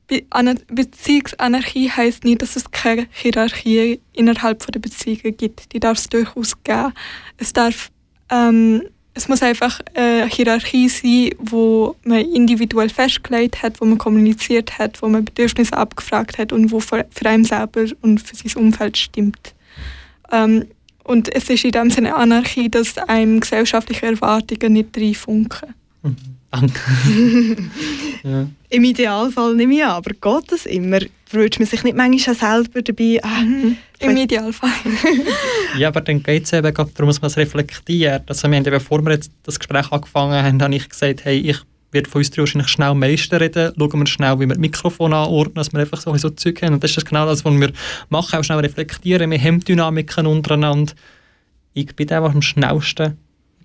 Beziehungsanarchie heißt nicht, dass es keine Hierarchie innerhalb der Beziehungen gibt. Die darf es durchaus geben. Es darf, ähm, es muss einfach eine Hierarchie sein, wo man individuell festgelegt hat, wo man kommuniziert hat, wo man Bedürfnisse abgefragt hat und wo für, für einen selber und für sein Umfeld stimmt. Ähm, und es ist in dem Sinne Anarchie, dass einem gesellschaftliche Erwartungen nicht reinfunken. Danke. ja. Im Idealfall nehme ich an, aber geht das immer? Fühlt man sich nicht manchmal selber dabei? Ah, Im Idealfall. Ja, aber dann geht es eben gerade darum, dass man es reflektiert. Also wir haben eben, bevor wir jetzt das Gespräch angefangen haben, habe ich gesagt, hey, ich werde von uns drei wahrscheinlich schnell am meisten reden. Schauen wir schnell, wie wir das Mikrofon anordnen, dass wir einfach so, so Zeug haben. Und das ist genau das, was wir machen, auch schnell reflektieren. Wir haben Dynamiken untereinander. Ich bin einfach am schnellsten,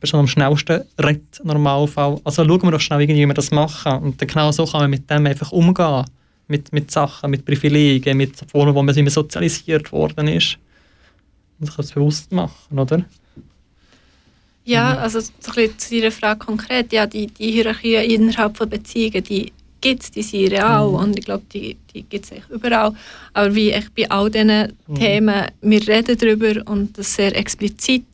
die Person am schnellsten redet, Normalfall. Also schauen wir doch schnell, irgendwie, wie wir das machen. Und dann genau so kann man mit dem einfach umgehen. mit, mit Sachen, mit Privilegien, mit Formen, wo man immer sozialisiert worden ist. Und sich das bewusst machen, oder? Ja, Mhm. also so ein zu Ihrer Frage konkret, ja, die, die Hierarchien innerhalb von Beziehungen, die gibt es, die sind real Mhm. und ich glaube, die, die gibt es überall. Aber wie echt bei all diesen Mhm. Themen, wir reden darüber und das sehr explizit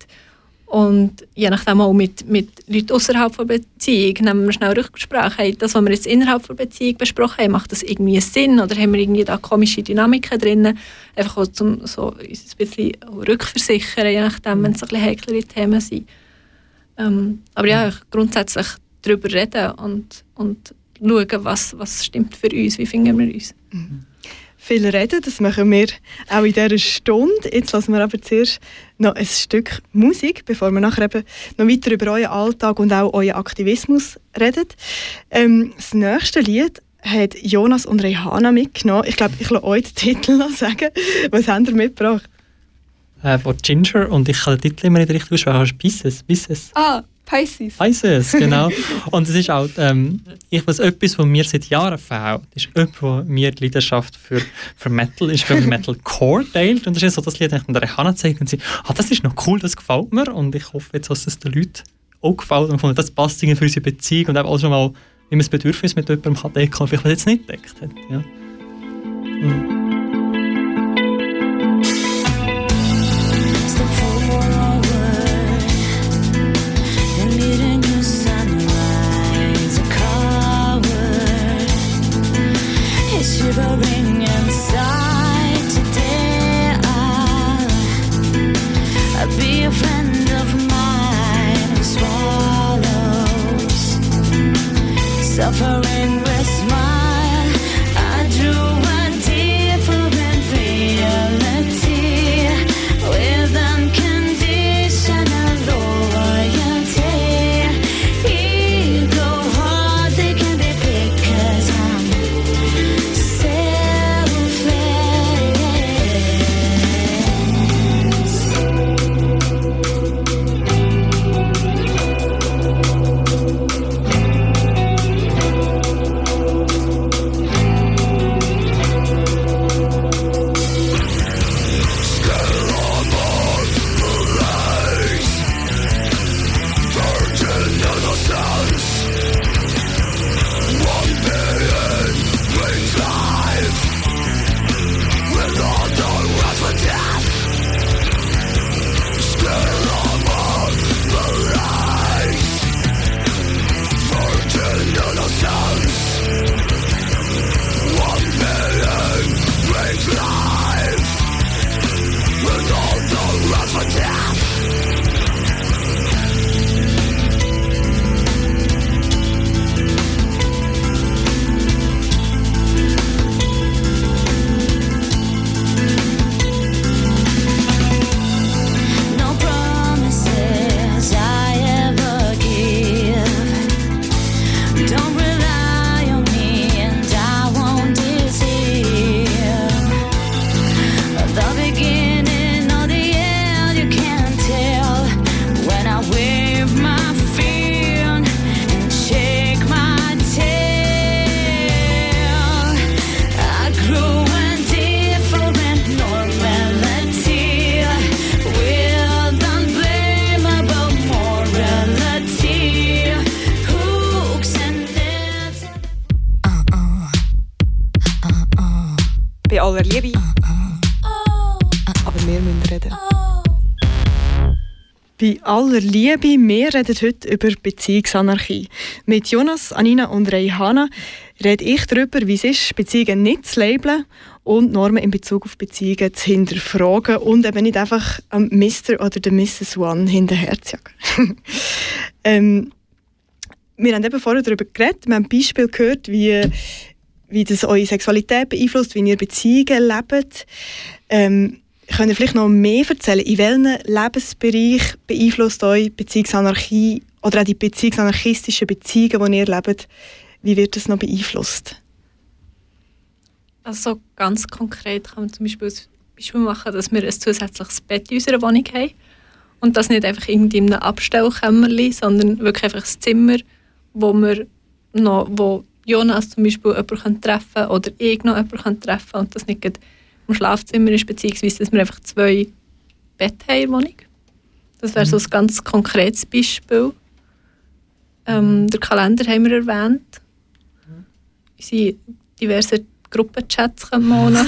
und je nachdem auch mit, mit Leuten außerhalb der Beziehung nehmen wir schnell Rücksprache. Hey, das, was wir jetzt innerhalb der Beziehung besprochen haben, macht das irgendwie Sinn oder haben wir irgendwie da komische Dynamiken drin? Einfach auch zum so uns ein bisschen rückversichern, je nachdem, wenn es ein bisschen heiklere Themen sind. Ähm, aber ja, grundsätzlich darüber reden und, und schauen, was, was stimmt für uns, wie finden wir uns. Viel reden, das machen wir auch in dieser Stunde. Jetzt lassen wir aber zuerst noch ein Stück Musik, bevor wir nachher eben noch weiter über euren Alltag und auch euren Aktivismus reden. Ähm, das nächste Lied hat Jonas und Rehana mitgenommen. Ich glaube, ich lasse euch den Titel noch sagen. Was habt ihr mitgebracht? Äh, von Ginger und ich kann den Titel immer nicht richtig aussprechen. Pisces, Pisces. Ah, Pisces. Pisces, genau. und es ist auch, ähm, ich weiß etwas, was mir seit Jahren fehlt, ist jemand, der mir die Leidenschaft für, für Metal ist, für Metalcore teilt. Und das ist so das Lied, das ich der Hannah zeigt und sie, ah, das ist noch cool, das gefällt mir. Und ich hoffe jetzt, dass es den Leuten auch gefällt und gefunden, das passt für unsere Beziehung und auch schon mal, wie man das Bedürfnis mit jemandem kann decken kann, vielleicht was jetzt nicht deckt hat. Ja. Mhm. Liebe, wir reden heute über Beziehungsanarchie. Mit Jonas, Anina und Rehana rede ich darüber, wie es ist, Beziehungen nicht zu labeln und Normen in Bezug auf Beziehungen zu hinterfragen und eben nicht einfach am Mr. oder der Mrs. One hinterher zu jagen. ähm, wir haben eben vorher darüber geredet, wir haben Beispiele gehört, wie, wie das eure Sexualität beeinflusst, wie ihr Beziehungen lebt. Ähm, könnt ihr vielleicht noch mehr erzählen, in welchem Lebensbereich beeinflusst euch Beziehungsanarchie oder auch die beziehungsanarchistischen Beziehungen, die ihr lebt, wie wird das noch beeinflusst? Also so ganz konkret kann man zum Beispiel das Beispiel machen, dass wir ein zusätzliches Bett in unserer Wohnung haben. Und das nicht einfach in einem Abstellkämmerchen, sondern wirklich einfach ein Zimmer, wo wir noch, wo Jonas zum Beispiel jemanden treffen kann oder ich noch jemanden treffen kann und das nicht im Schlafzimmer ist, beziehungsweise dass wir einfach zwei Bett haben in der Wohnung. Das wäre so ein ganz konkretes Beispiel. Ähm, den Kalender haben wir erwähnt. Unsere diversen Gruppenchats können wir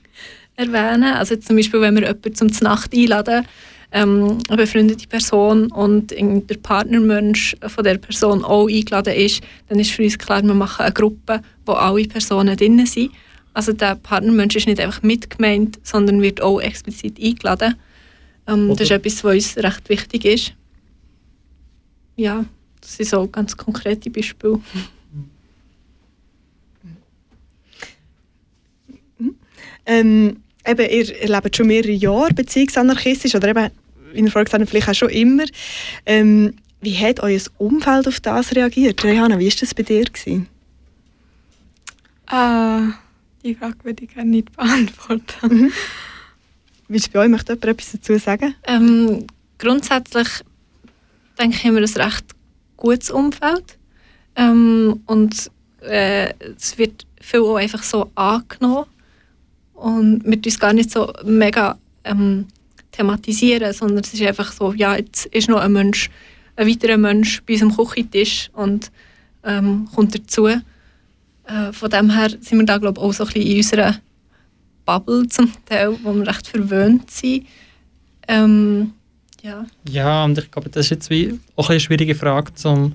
erwähnen. Also zum Beispiel, wenn wir jemanden zum Nacht einladen, ähm, eine befreundete Person und der Partnermensch von der Person auch eingeladen ist, dann ist für uns klar, wir machen eine Gruppe, wo alle Personen drin sind. Also der Partnermensch ist nicht einfach mitgemeint, sondern wird auch explizit eingeladen. Ähm, das ist etwas, was uns recht wichtig ist. Ja, das sind so ganz konkrete Beispiele. Ähm, eben, ihr lebt schon mehrere Jahre beziehungsanarchistisch oder eben, wie ihr vorhin gesagt habt, vielleicht auch schon immer. Ähm, wie hat euer Umfeld auf das reagiert? Rehanna, wie war das bei dir? Gewesen? Ah, die Frage würde ich gerne nicht beantworten. Mhm. Wie ist es bei euch? Möchte jemand etwas dazu sagen? Ähm, grundsätzlich denke ich, haben wir ein recht gutes Umfeld. Ähm, und äh, es wird viel auch einfach so angenommen. Und wir uns gar nicht so mega ähm, thematisieren, sondern es ist einfach so, ja, jetzt ist noch ein Mensch, ein weiterer Mensch bei unserem Küchentisch und ähm, kommt dazu. Äh, von dem her sind wir da, glaube ich, auch so ein bisschen in unserer Bubble zum Teil, wo wir recht verwöhnt sind. Ähm, ja. Ja, und ich glaube, das ist jetzt wie auch eine schwierige Frage zum,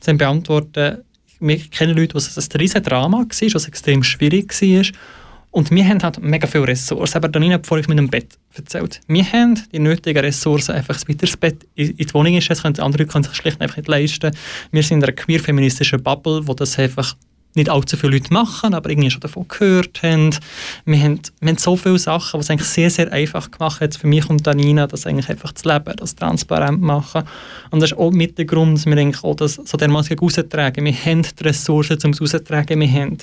zum beantworten. Wir kennen Leute, wo es ein riesiges Drama war, was extrem schwierig war. Und wir haben halt mega viele Ressourcen. Aber Danina hat vorhin mit dem Bett erzählt. Wir haben die nötigen Ressourcen, einfach ein weiteres Bett in die Wohnung ist. Das können andere können sich schlicht einfach nicht leisten. Wir sind in einer queer-feministischen Bubble, wo das einfach nicht allzu viele Leute machen, aber irgendwie schon davon gehört haben. Wir haben, wir haben so viele Sachen, es eigentlich sehr, sehr einfach gemacht hat für mich und Danina, das eigentlich einfach zu leben, das transparent machen. Und das ist auch mit der Grund, dass wir eigentlich auch das so dermaßen raustragen. Wir haben die Ressourcen, um es rauszutragen. Wir haben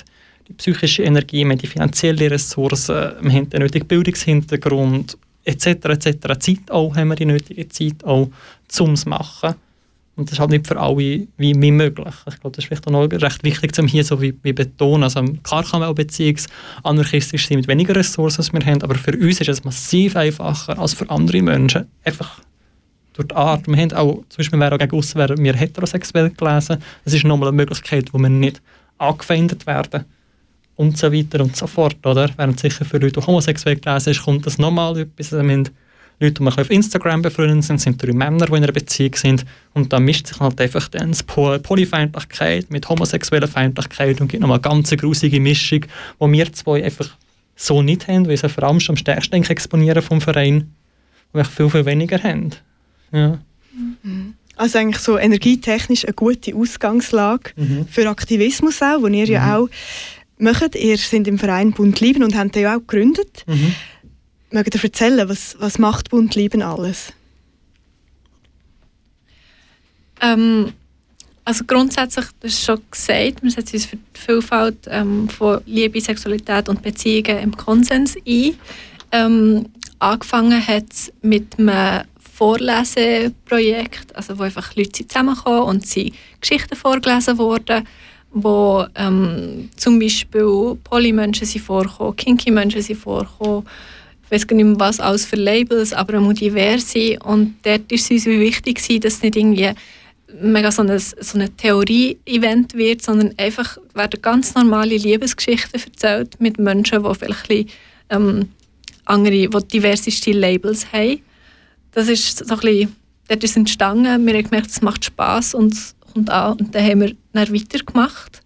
die psychische Energie, wir haben die finanziellen Ressourcen, wir haben den nötigen Bildungshintergrund etc. etc. Zeit auch, haben wir die nötige Zeit auch, um es zu machen. Und das ist halt nicht für alle wie, wie möglich. Ich glaube, das ist vielleicht auch noch recht wichtig, um hier so wie, wie betonen. Also, klar kann man auch beziehungsanarchistisch sein mit weniger Ressourcen, als wir haben, aber für uns ist es massiv einfacher als für andere Menschen. Einfach durch die Art. Wir haben auch, zum Beispiel, wer auch gegen uns wäre, wir heterosexuell gelesen. Das ist nochmal eine Möglichkeit, wo wir nicht angefeindet werden und so weiter und so fort, oder? Während sicher für Leute, die homosexuell gelesen sind, kommt das nochmal etwas. Wir haben Leute, die man auf Instagram befreundet sind, sind drei Männer, die in einer Beziehung sind und da mischt sich halt einfach dann Poly Polyfeindlichkeit mit homosexueller Feindlichkeit und gibt nochmal eine ganz grusige Mischung, die wir zwei einfach so nicht haben, weil sie vor allem am stärksten exponieren vom Verein, wo wir viel, viel weniger haben. Ja. Also eigentlich so energietechnisch eine gute Ausgangslage Mhm. für Aktivismus auch, wo ihr ja auch macht. Ihr seid im Verein Bund Lieben und habt den ja auch gegründet. Mhm. Mögt ihr erzählen, was, was macht Bund Lieben alles? Ähm, also grundsätzlich, das ist schon gesagt, wir setzen uns für die Vielfalt ähm, von Liebe, Sexualität und Beziehungen im Konsens ein. Ähm, angefangen hat es mit einem Vorleseprojekt, also wo einfach Leute sind zusammengekommen und sie Geschichten vorgelesen wurden, wo ähm, zum Beispiel Polymenschen sind vorgekommen, Kinky-Menschen sind vorgekommen, ich weiß gar nicht mehr, was alles für Labels, aber auch diverse. Und dort ist es uns wichtig, dass es nicht irgendwie mega so ein so eine Theorie-Event wird, sondern einfach werden ganz normale Liebesgeschichten erzählt mit Menschen, die vielleicht ein bisschen, ähm, andere, die diverseste Labels haben. Das ist so ein bisschen, dort ist es entstanden. Wir haben gemerkt, es macht Spass und es kommt an. Und dann haben wir dann weitergemacht.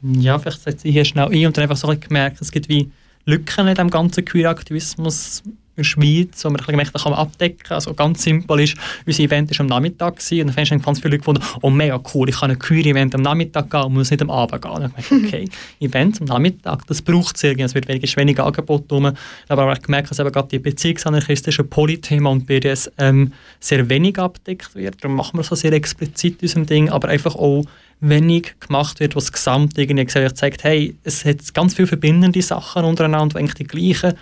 Ja, vielleicht setze ich hier schnell ein und dann einfach so ein gemerkt, es gibt wie Lücken in dem ganzen Queer-Aktivismus in der Schweiz, wo man ein bisschen gemerkt hat, kann man abdecken. Also ganz simpel ist, unser Event war am Nachmittag gewesen, und dann fängst du ganz viele Leute gefunden, oh mega cool, ich kann ein Queer-Event am Nachmittag gehen und muss nicht am Abend gehen. Und ich gemerkt, okay, Event am Nachmittag, das braucht es irgendwie, es wird weniger, weniger Angebot rum. Aber ich gemerkt, dass eben gerade die beziehungsanarchistische Polythema und BDSM sehr wenig abdeckt wird. Darum machen wir so sehr explizit in unserem Ding, aber einfach auch wenig gemacht wird, was gesamt irgendwie zeigt, hey, es hat ganz viele verbindende Sachen untereinander, die eigentlich die gleichen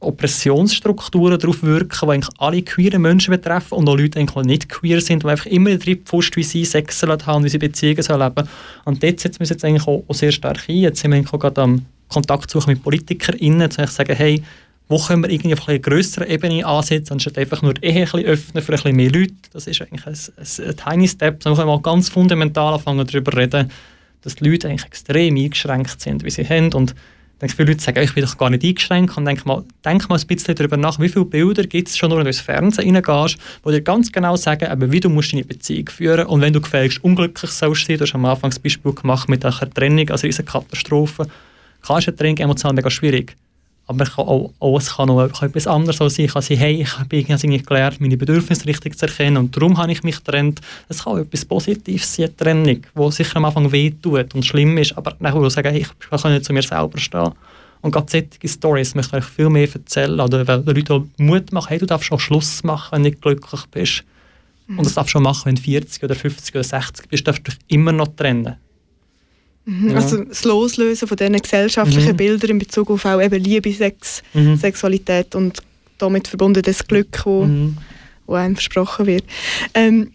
Oppressionsstrukturen darauf wirken, die eigentlich alle queeren Menschen betreffen und auch Leute, die nicht queer sind, die einfach immer in Pfust, wie sie Sex haben, wie sie Beziehungen sollen leben. Und dort setzen wir jetzt eigentlich auch sehr stark ein. Jetzt sind wir eigentlich auch gerade am Kontakt suchen mit PolitikerInnen, zu sagen, hey, wo können wir irgendwie auf einer größeren Ebene ansetzen, anstatt einfach nur die Ehe ein bisschen öffnen für ein bisschen mehr Leute. Das ist eigentlich ein, ein, ein tiny step. Da können wir mal ganz fundamental anfangen darüber reden, dass die Leute eigentlich extrem eingeschränkt sind, wie sie haben. Und denke, viele Leute sagen, ich bin doch gar nicht eingeschränkt. Und denk mal, denk mal ein bisschen darüber nach, wie viele Bilder gibt es schon, wenn du ins Fernsehen reingehst, wo dir ganz genau sagen, eben, wie du musst deine Beziehung führen und wenn du gefälligst unglücklich sollst sein, du hast am Anfang das Beispiel gemacht mit einer Trennung, also diese Katastrophe. Klar ist eine Trennung emotional mega schwierig. Aber kann auch, auch, es kann auch etwas anderes sein. Ich kann sagen, hey, ich habe irgendwie gelernt, meine Bedürfnisse richtig zu erkennen und darum habe ich mich getrennt. Es kann auch etwas Positives sein, Trennung, die sicher am Anfang wehtut und schlimm ist, aber dann will ich sagen, hey, ich kann nicht zu mir selber stehen. Und gerade solche Stories möchte ich viel mehr erzählen oder den Leuten Mut machen, hey, du darfst auch Schluss machen, wenn du nicht glücklich bist. Mhm. Und das darfst du auch machen, wenn du 40 oder 50 oder 60 bist, darfst du dich immer noch trennen. Mhm. Ja. Also das Loslösen von diesen gesellschaftlichen mhm. Bildern in Bezug auf auch eben Liebe, Sex, mhm. Sexualität und damit verbunden das Glück, wo, mhm. wo einem versprochen wird. Ähm,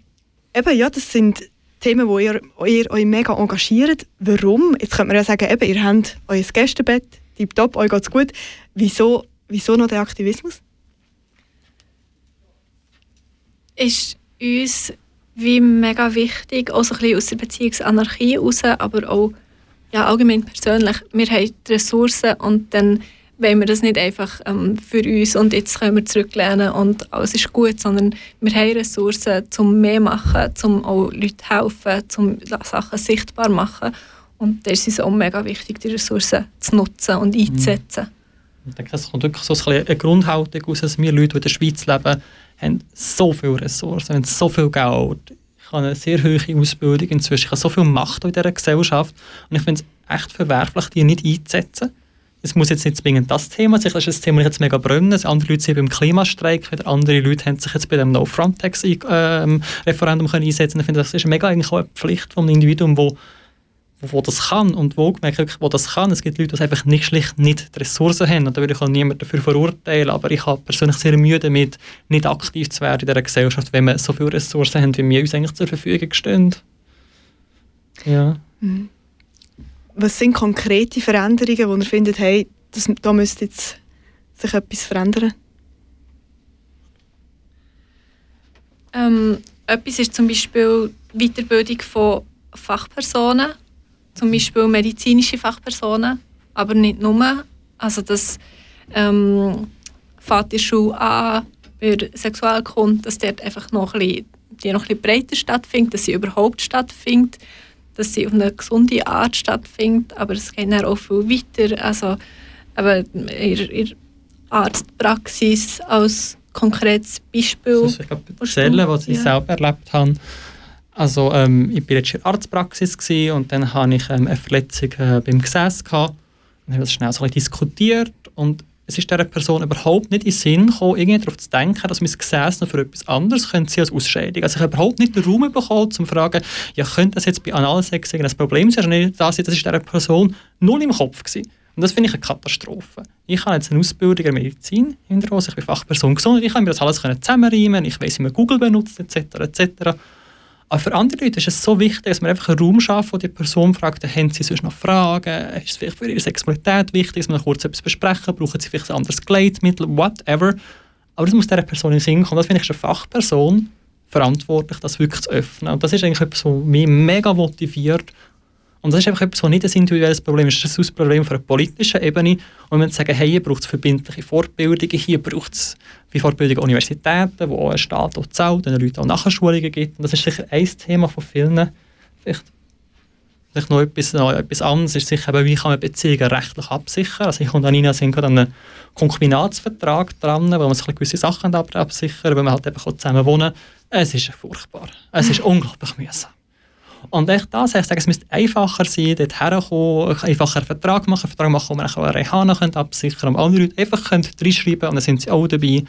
eben, ja, das sind Themen, wo ihr, ihr euch mega engagiert. Warum? Jetzt könnte man ja sagen, eben, ihr habt euer Gästebett, tipptopp, euch geht's gut. Wieso, wieso noch der Aktivismus? Ist uns wie mega wichtig, auch so ein bisschen aus der Beziehungsanarchie heraus, aber auch ja, allgemein persönlich, wir haben die Ressourcen und dann wollen wir das nicht einfach ähm, für uns und jetzt können wir zurücklehnen und alles ist gut, sondern wir haben Ressourcen, um mehr zu machen, um auch Leuten zu helfen, um Sachen sichtbar zu machen. Und da ist es auch mega wichtig, die Ressourcen zu nutzen und einzusetzen. Ich denke, es kommt wirklich so eine Grundhaltung aus, dass wir Leute, die in der Schweiz leben, haben so viele Ressourcen, haben so viel Geld, habe eine sehr hohe Ausbildung inzwischen. Ich habe so viel Macht in dieser Gesellschaft und ich finde es echt verwerflich, die nicht einzusetzen. Es muss jetzt nicht zwingend das Thema sein, das ist ein Thema, das jetzt mega brennen. Andere Leute sind beim Klimastreik, wieder andere Leute haben sich jetzt bei dem No-Frontex-Referendum ähm, einsetzen Ich finde, das ist mega eigentlich auch eine Pflicht vom Individuum, das wo das kann und wo gemerkt, wo das kann. Es gibt Leute, die einfach nicht schlicht nicht die Ressourcen haben und da würde ich auch niemand dafür verurteilen, aber ich habe persönlich sehr Mühe damit, nicht aktiv zu werden in dieser Gesellschaft, wenn wir so viele Ressourcen haben, wie wir uns eigentlich zur Verfügung stehen. Ja. Mhm. Was sind konkrete Veränderungen, wo ihr findet, hey, das, da müsste jetzt sich etwas verändern? Ähm, etwas ist zum Beispiel die Weiterbildung von Fachpersonen zum Beispiel medizinische Fachpersonen, aber nicht nur. Also das ähm, fängt die Schule an bei Sexualkunde, dass dort einfach noch ein bisschen, die noch ein bisschen breiter stattfindet, dass sie überhaupt stattfindet, dass sie auf eine gesunde Art stattfindet, aber es geht dann auch viel weiter. Also aber in, in Arztpraxis als konkretes Beispiel. Das ist, ich glaube, erzählen, was ich ja. selber erlebt habe. Also ähm, ich war jetzt in der Arztpraxis und dann hatte ich ähm, eine Verletzung äh, beim Gesäß. Gehabt. Dann haben wir das schnell so ein diskutiert und es ist dieser Person überhaupt nicht in den Sinn gekommen, irgendwie darauf zu denken, dass mein Gesäß noch für etwas anderes könnte sein als Ausscheidung. Also ich habe überhaupt nicht den Raum bekommen, um zu fragen, ja, könnte das jetzt bei Analsex ein Problem sein oder nicht? Das, das ist dieser Person null im Kopf gewesen. Und das finde ich eine Katastrophe. Ich habe jetzt eine Ausbildung in Medizin hinter uns, ich bin Fachperson gesund, ich kann mir das alles zusammenreimen, ich weiß, wie man Google benutzt, etc., etc., aber für andere Leute ist es so wichtig, dass man einfach einen Raum schafft, wo die Person fragt, haben sie sonst noch Fragen, ist es vielleicht für ihre Sexualität wichtig, dass man kurz etwas besprechen, brauchen sie vielleicht ein anderes Gleitmittel, whatever. Aber das muss dieser Person in den Sinn kommen. Das finde ich eine Fachperson verantwortlich, das wirklich zu öffnen. Und das ist eigentlich etwas, was mich mega motiviert und das ist einfach etwas, was nicht ein individuelles Problem ist. Das ist ein Problem auf einer politischen Ebene. Und wenn wir sagen, hey, hier braucht es verbindliche Fortbildungen, hier braucht es wie Fortbildung Universitäten, wo auch ein Staat auch zahlt, den Leuten auch Nachschulungen gibt. Und das ist sicher ein Thema von vielen. Vielleicht, vielleicht noch, etwas, noch etwas anderes ist sicher, wie kann man Beziehungen rechtlich absichern. Also ich und Anina sind gerade an einem Konkubinatsvertrag dran, wo man sich gewisse Sachen absichern wenn man halt eben zusammen wohnen kann. Es ist furchtbar. Es ist unglaublich mühsam. Und echt das, ich sage, es müsste einfacher sein, dort herkommen, einfacher einen Vertrag machen, einen Vertrag machen, wo man auch Rehana absichern kann, andere Leute einfach reinschreiben können und dann sind sie auch dabei.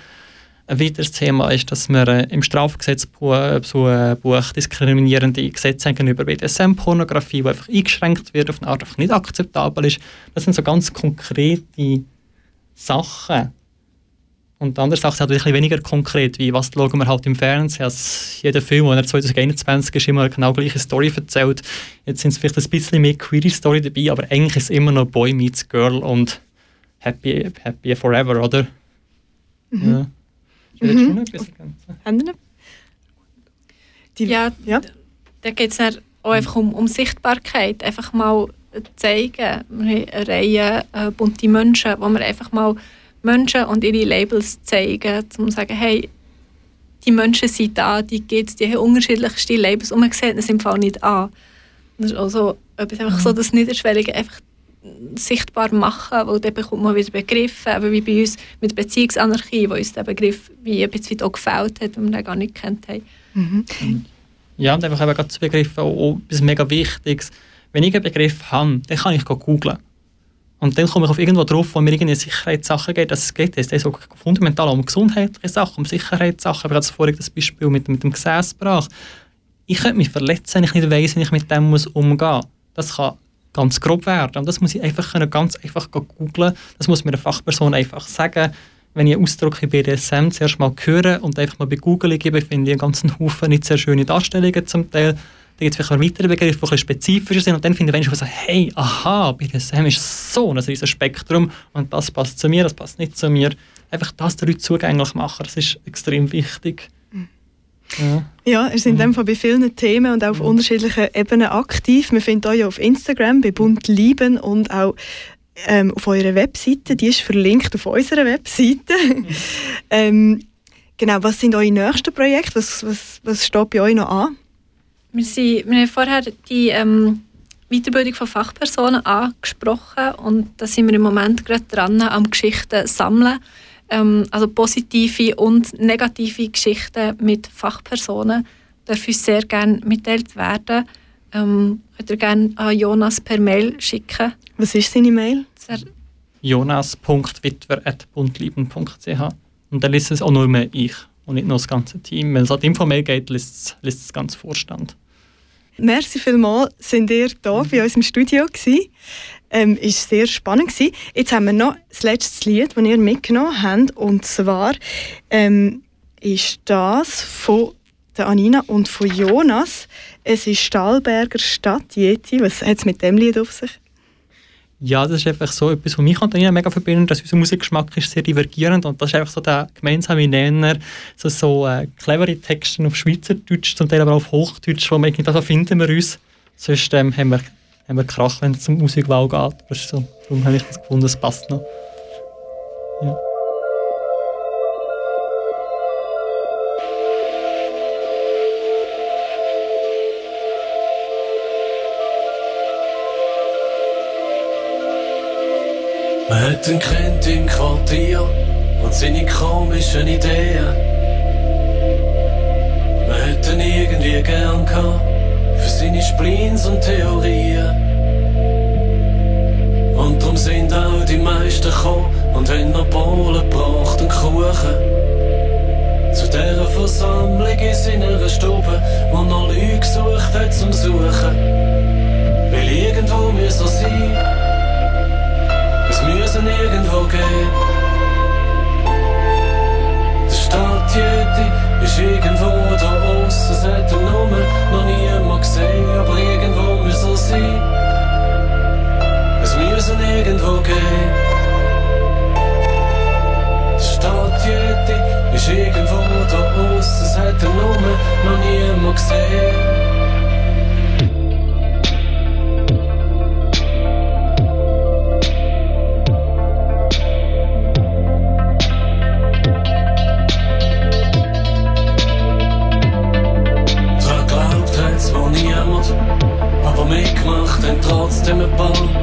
Ein weiteres Thema ist, dass wir äh, im Strafgesetzbuch äh, äh, diskriminierende Gesetze gegenüber BDSM-Pornografie, die einfach eingeschränkt wird, auf eine Art, die nicht akzeptabel ist. Das sind so ganz konkrete Sachen, Und die andere Sache ist halt ein bisschen weniger konkret, wie was schauen wir halt im Fernsehen. Also jeder Film, der 2021 ist, immer genau gleiche Story erzählt. Jetzt sind es vielleicht ein bisschen mehr Queer Story dabei, aber eigentlich ist es immer noch Boy meets Girl und Happy, happy Forever, oder? Mhm. Ja. Mhm. Haben? Die, ja, ja. da geht es auch einfach um, um Sichtbarkeit. Einfach mal zeigen. Wir haben eine Reihe äh, bunte Menschen, wo wir einfach mal Menschen und ihre Labels zeigen, um zu sagen, hey, die Menschen sind da, die gibt die haben unterschiedlichste Labels und man sieht es im Fall nicht an. Das ist also etwas einfach so das Niederschwellige einfach sichtbar machen, weil dann bekommt man wieder Begriffe, eben wie bei uns mit Beziehungsanarchie, wo uns der Begriff wie ein bisschen auch gefällt hat, weil wir den gar nicht kennt haben. Mhm. Ja, und einfach eben gerade zu Begriffen auch, auch etwas mega Wichtiges. Wenn ich einen Begriff habe, dann kann ich googeln. Und dann komme ich auf irgendwo drauf, wo mir irgendeine Sicherheitssachen geht, dass es geht. Es so fundamental um gesundheitliche Sachen, um Sicherheitssachen. Aber das vorhin das Beispiel mit, mit dem Gesäßbrach. Ich könnte mich verletzen, wenn ich nicht weiss, wie ich mit dem muss umgehen muss. Das kann ganz grob werden. Und das muss ich einfach können, ganz einfach googeln. Das muss mir eine Fachperson einfach sagen. Wenn ich einen Ausdruck in BDSM zuerst mal höre und einfach mal bei Google gebe, finde ich einen ganzen Haufen nicht sehr schöne Darstellungen zum Teil. Da gibt es vielleicht weitere Begriffe, die ein bisschen spezifischer sind. Und dann finde ich, so, hey, aha, BDSM ist so ein riesiges Spektrum und das passt zu mir, das passt nicht zu mir. Einfach das den Leuten zugänglich machen, das ist extrem wichtig. Ja. Ja, ihr seid in dem Fall bei vielen Themen und auch auf unterschiedlichen Ebenen aktiv. Wir finden euch ja auf Instagram bei Bund Lieben und auch ähm, auf eurer Webseite. Die ist verlinkt auf unserer Webseite. ähm, genau, was sind eure nächsten Projekte? Was, was, was steht bei euch noch an? Wir, sind, wir haben vorher die ähm, Weiterbildung von Fachpersonen angesprochen und da sind wir im Moment gerade dran am Geschichten sammeln. Ähm, also positive und negative Geschichten mit Fachpersonen dürfen uns sehr gerne mitteilt werden. Ähm, könnt ihr gerne an Jonas per Mail schicken. Was ist seine Mail? jonas.witwer.bundlieben.ch Und dann liest es auch nur mehr ich und nicht nur das ganze Team. Wenn es an die Infomail geht, liest es, liest es das ganze Vorstand. Merci vielmals, sind ihr hier bei uns im Studio gewesen. Ähm, ist sehr spannend gewesen. Jetzt haben wir noch das letzte Lied, das ihr mitgenommen habt, und zwar ähm, ist das von Anina und von Jonas. Es ist Stahlberger Stadt Yeti. Was hat es mit dem Lied auf sich? Ja, das ist einfach so etwas, was mich und Anina mega verbindet, dass unser Musikgeschmack ist sehr divergierend und das ist einfach so der gemeinsame Nenner, so, so äh, clevere Texte auf Schweizerdeutsch, zum Teil aber auch auf Hochdeutsch, wo wir irgendwie da finden wir uns. Sonst ähm, haben, wir, haben wir Krach, wenn es um Musikwahl geht. Das ist so, darum habe ich das gefunden, es passt noch. Ja. Man hat ihn kennt im Quartier und seine komischen Ideen. Man hat ihn irgendwie gern gehabt für seine Spleens und Theorien. Und darum sind auch die meisten gekommen und haben noch Bohlen gebracht und Kuchen. Zu dieser Versammlung in seiner Stube, wo noch Leute gesucht hat zum Suchen. Weil irgendwo muss er sein. Es müssen irgendwo gehen. Der Stadt Jeti ist irgendwo da aussen, es hat er nur noch niemand gesehen, aber irgendwo muss er sein. Es müssen irgendwo gehen. Der Stadt Jeti ist irgendwo da aussen, es hat er nur noch niemand gesehen. Haben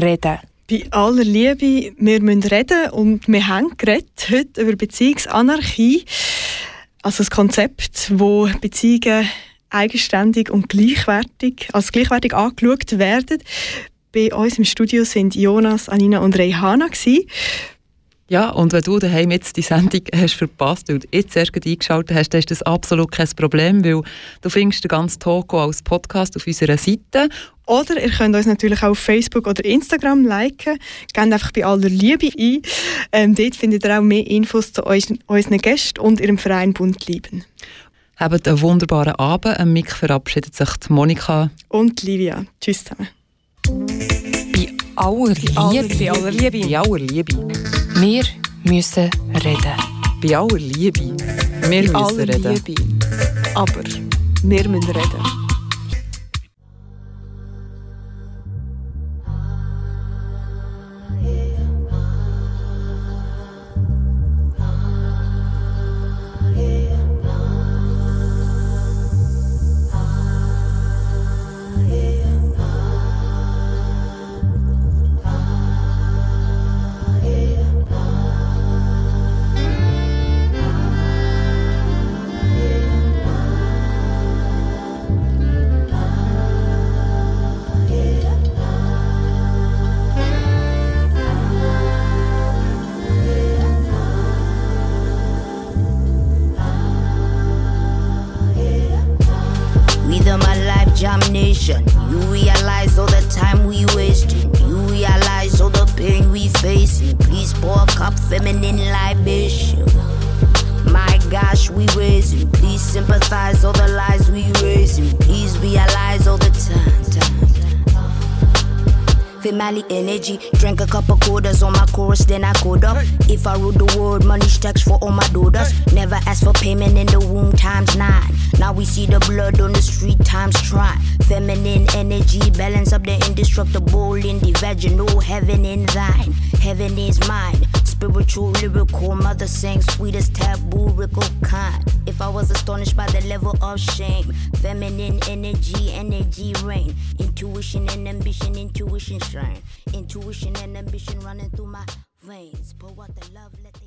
reden. Bei aller Liebe, wir müssen reden und wir haben geredet heute über Beziehungsanarchie. Also das Konzept, wo Beziehungen eigenständig und gleichwertig, als gleichwertig angeschaut werden. Bei uns im Studio sind Jonas, Anina und Rehana. Ja, und wenn du daheim jetzt die Sendung hast verpasst und jetzt erst gerade eingeschaltet hast, dann ist das absolut kein Problem, weil du findest den ganzen Talk auch als Podcast auf unserer Seite. Oder ihr könnt uns natürlich auch auf Facebook oder Instagram liken. Gebt einfach bei aller Liebe ein. Ähm, dort findet ihr auch mehr Infos zu uns, unseren Gästen und ihrem Verein Bund Lieben. Habt einen wunderbaren Abend. Am Mick verabschiedet sich die Monika. Und Livia. Tschüss zusammen. Bei aller Liebe. Bei aller Liebe. Bei aller Liebe. Wir müssen reden. Bei aller Liebe. Wir müssen Bei aller reden. Liebe. Aber wir müssen reden. Mother sang sweetest taboo, kind. If I was astonished by the level of shame, feminine energy, energy reign. Intuition and ambition, intuition shine. Intuition and ambition running through my veins. Pour out the love, let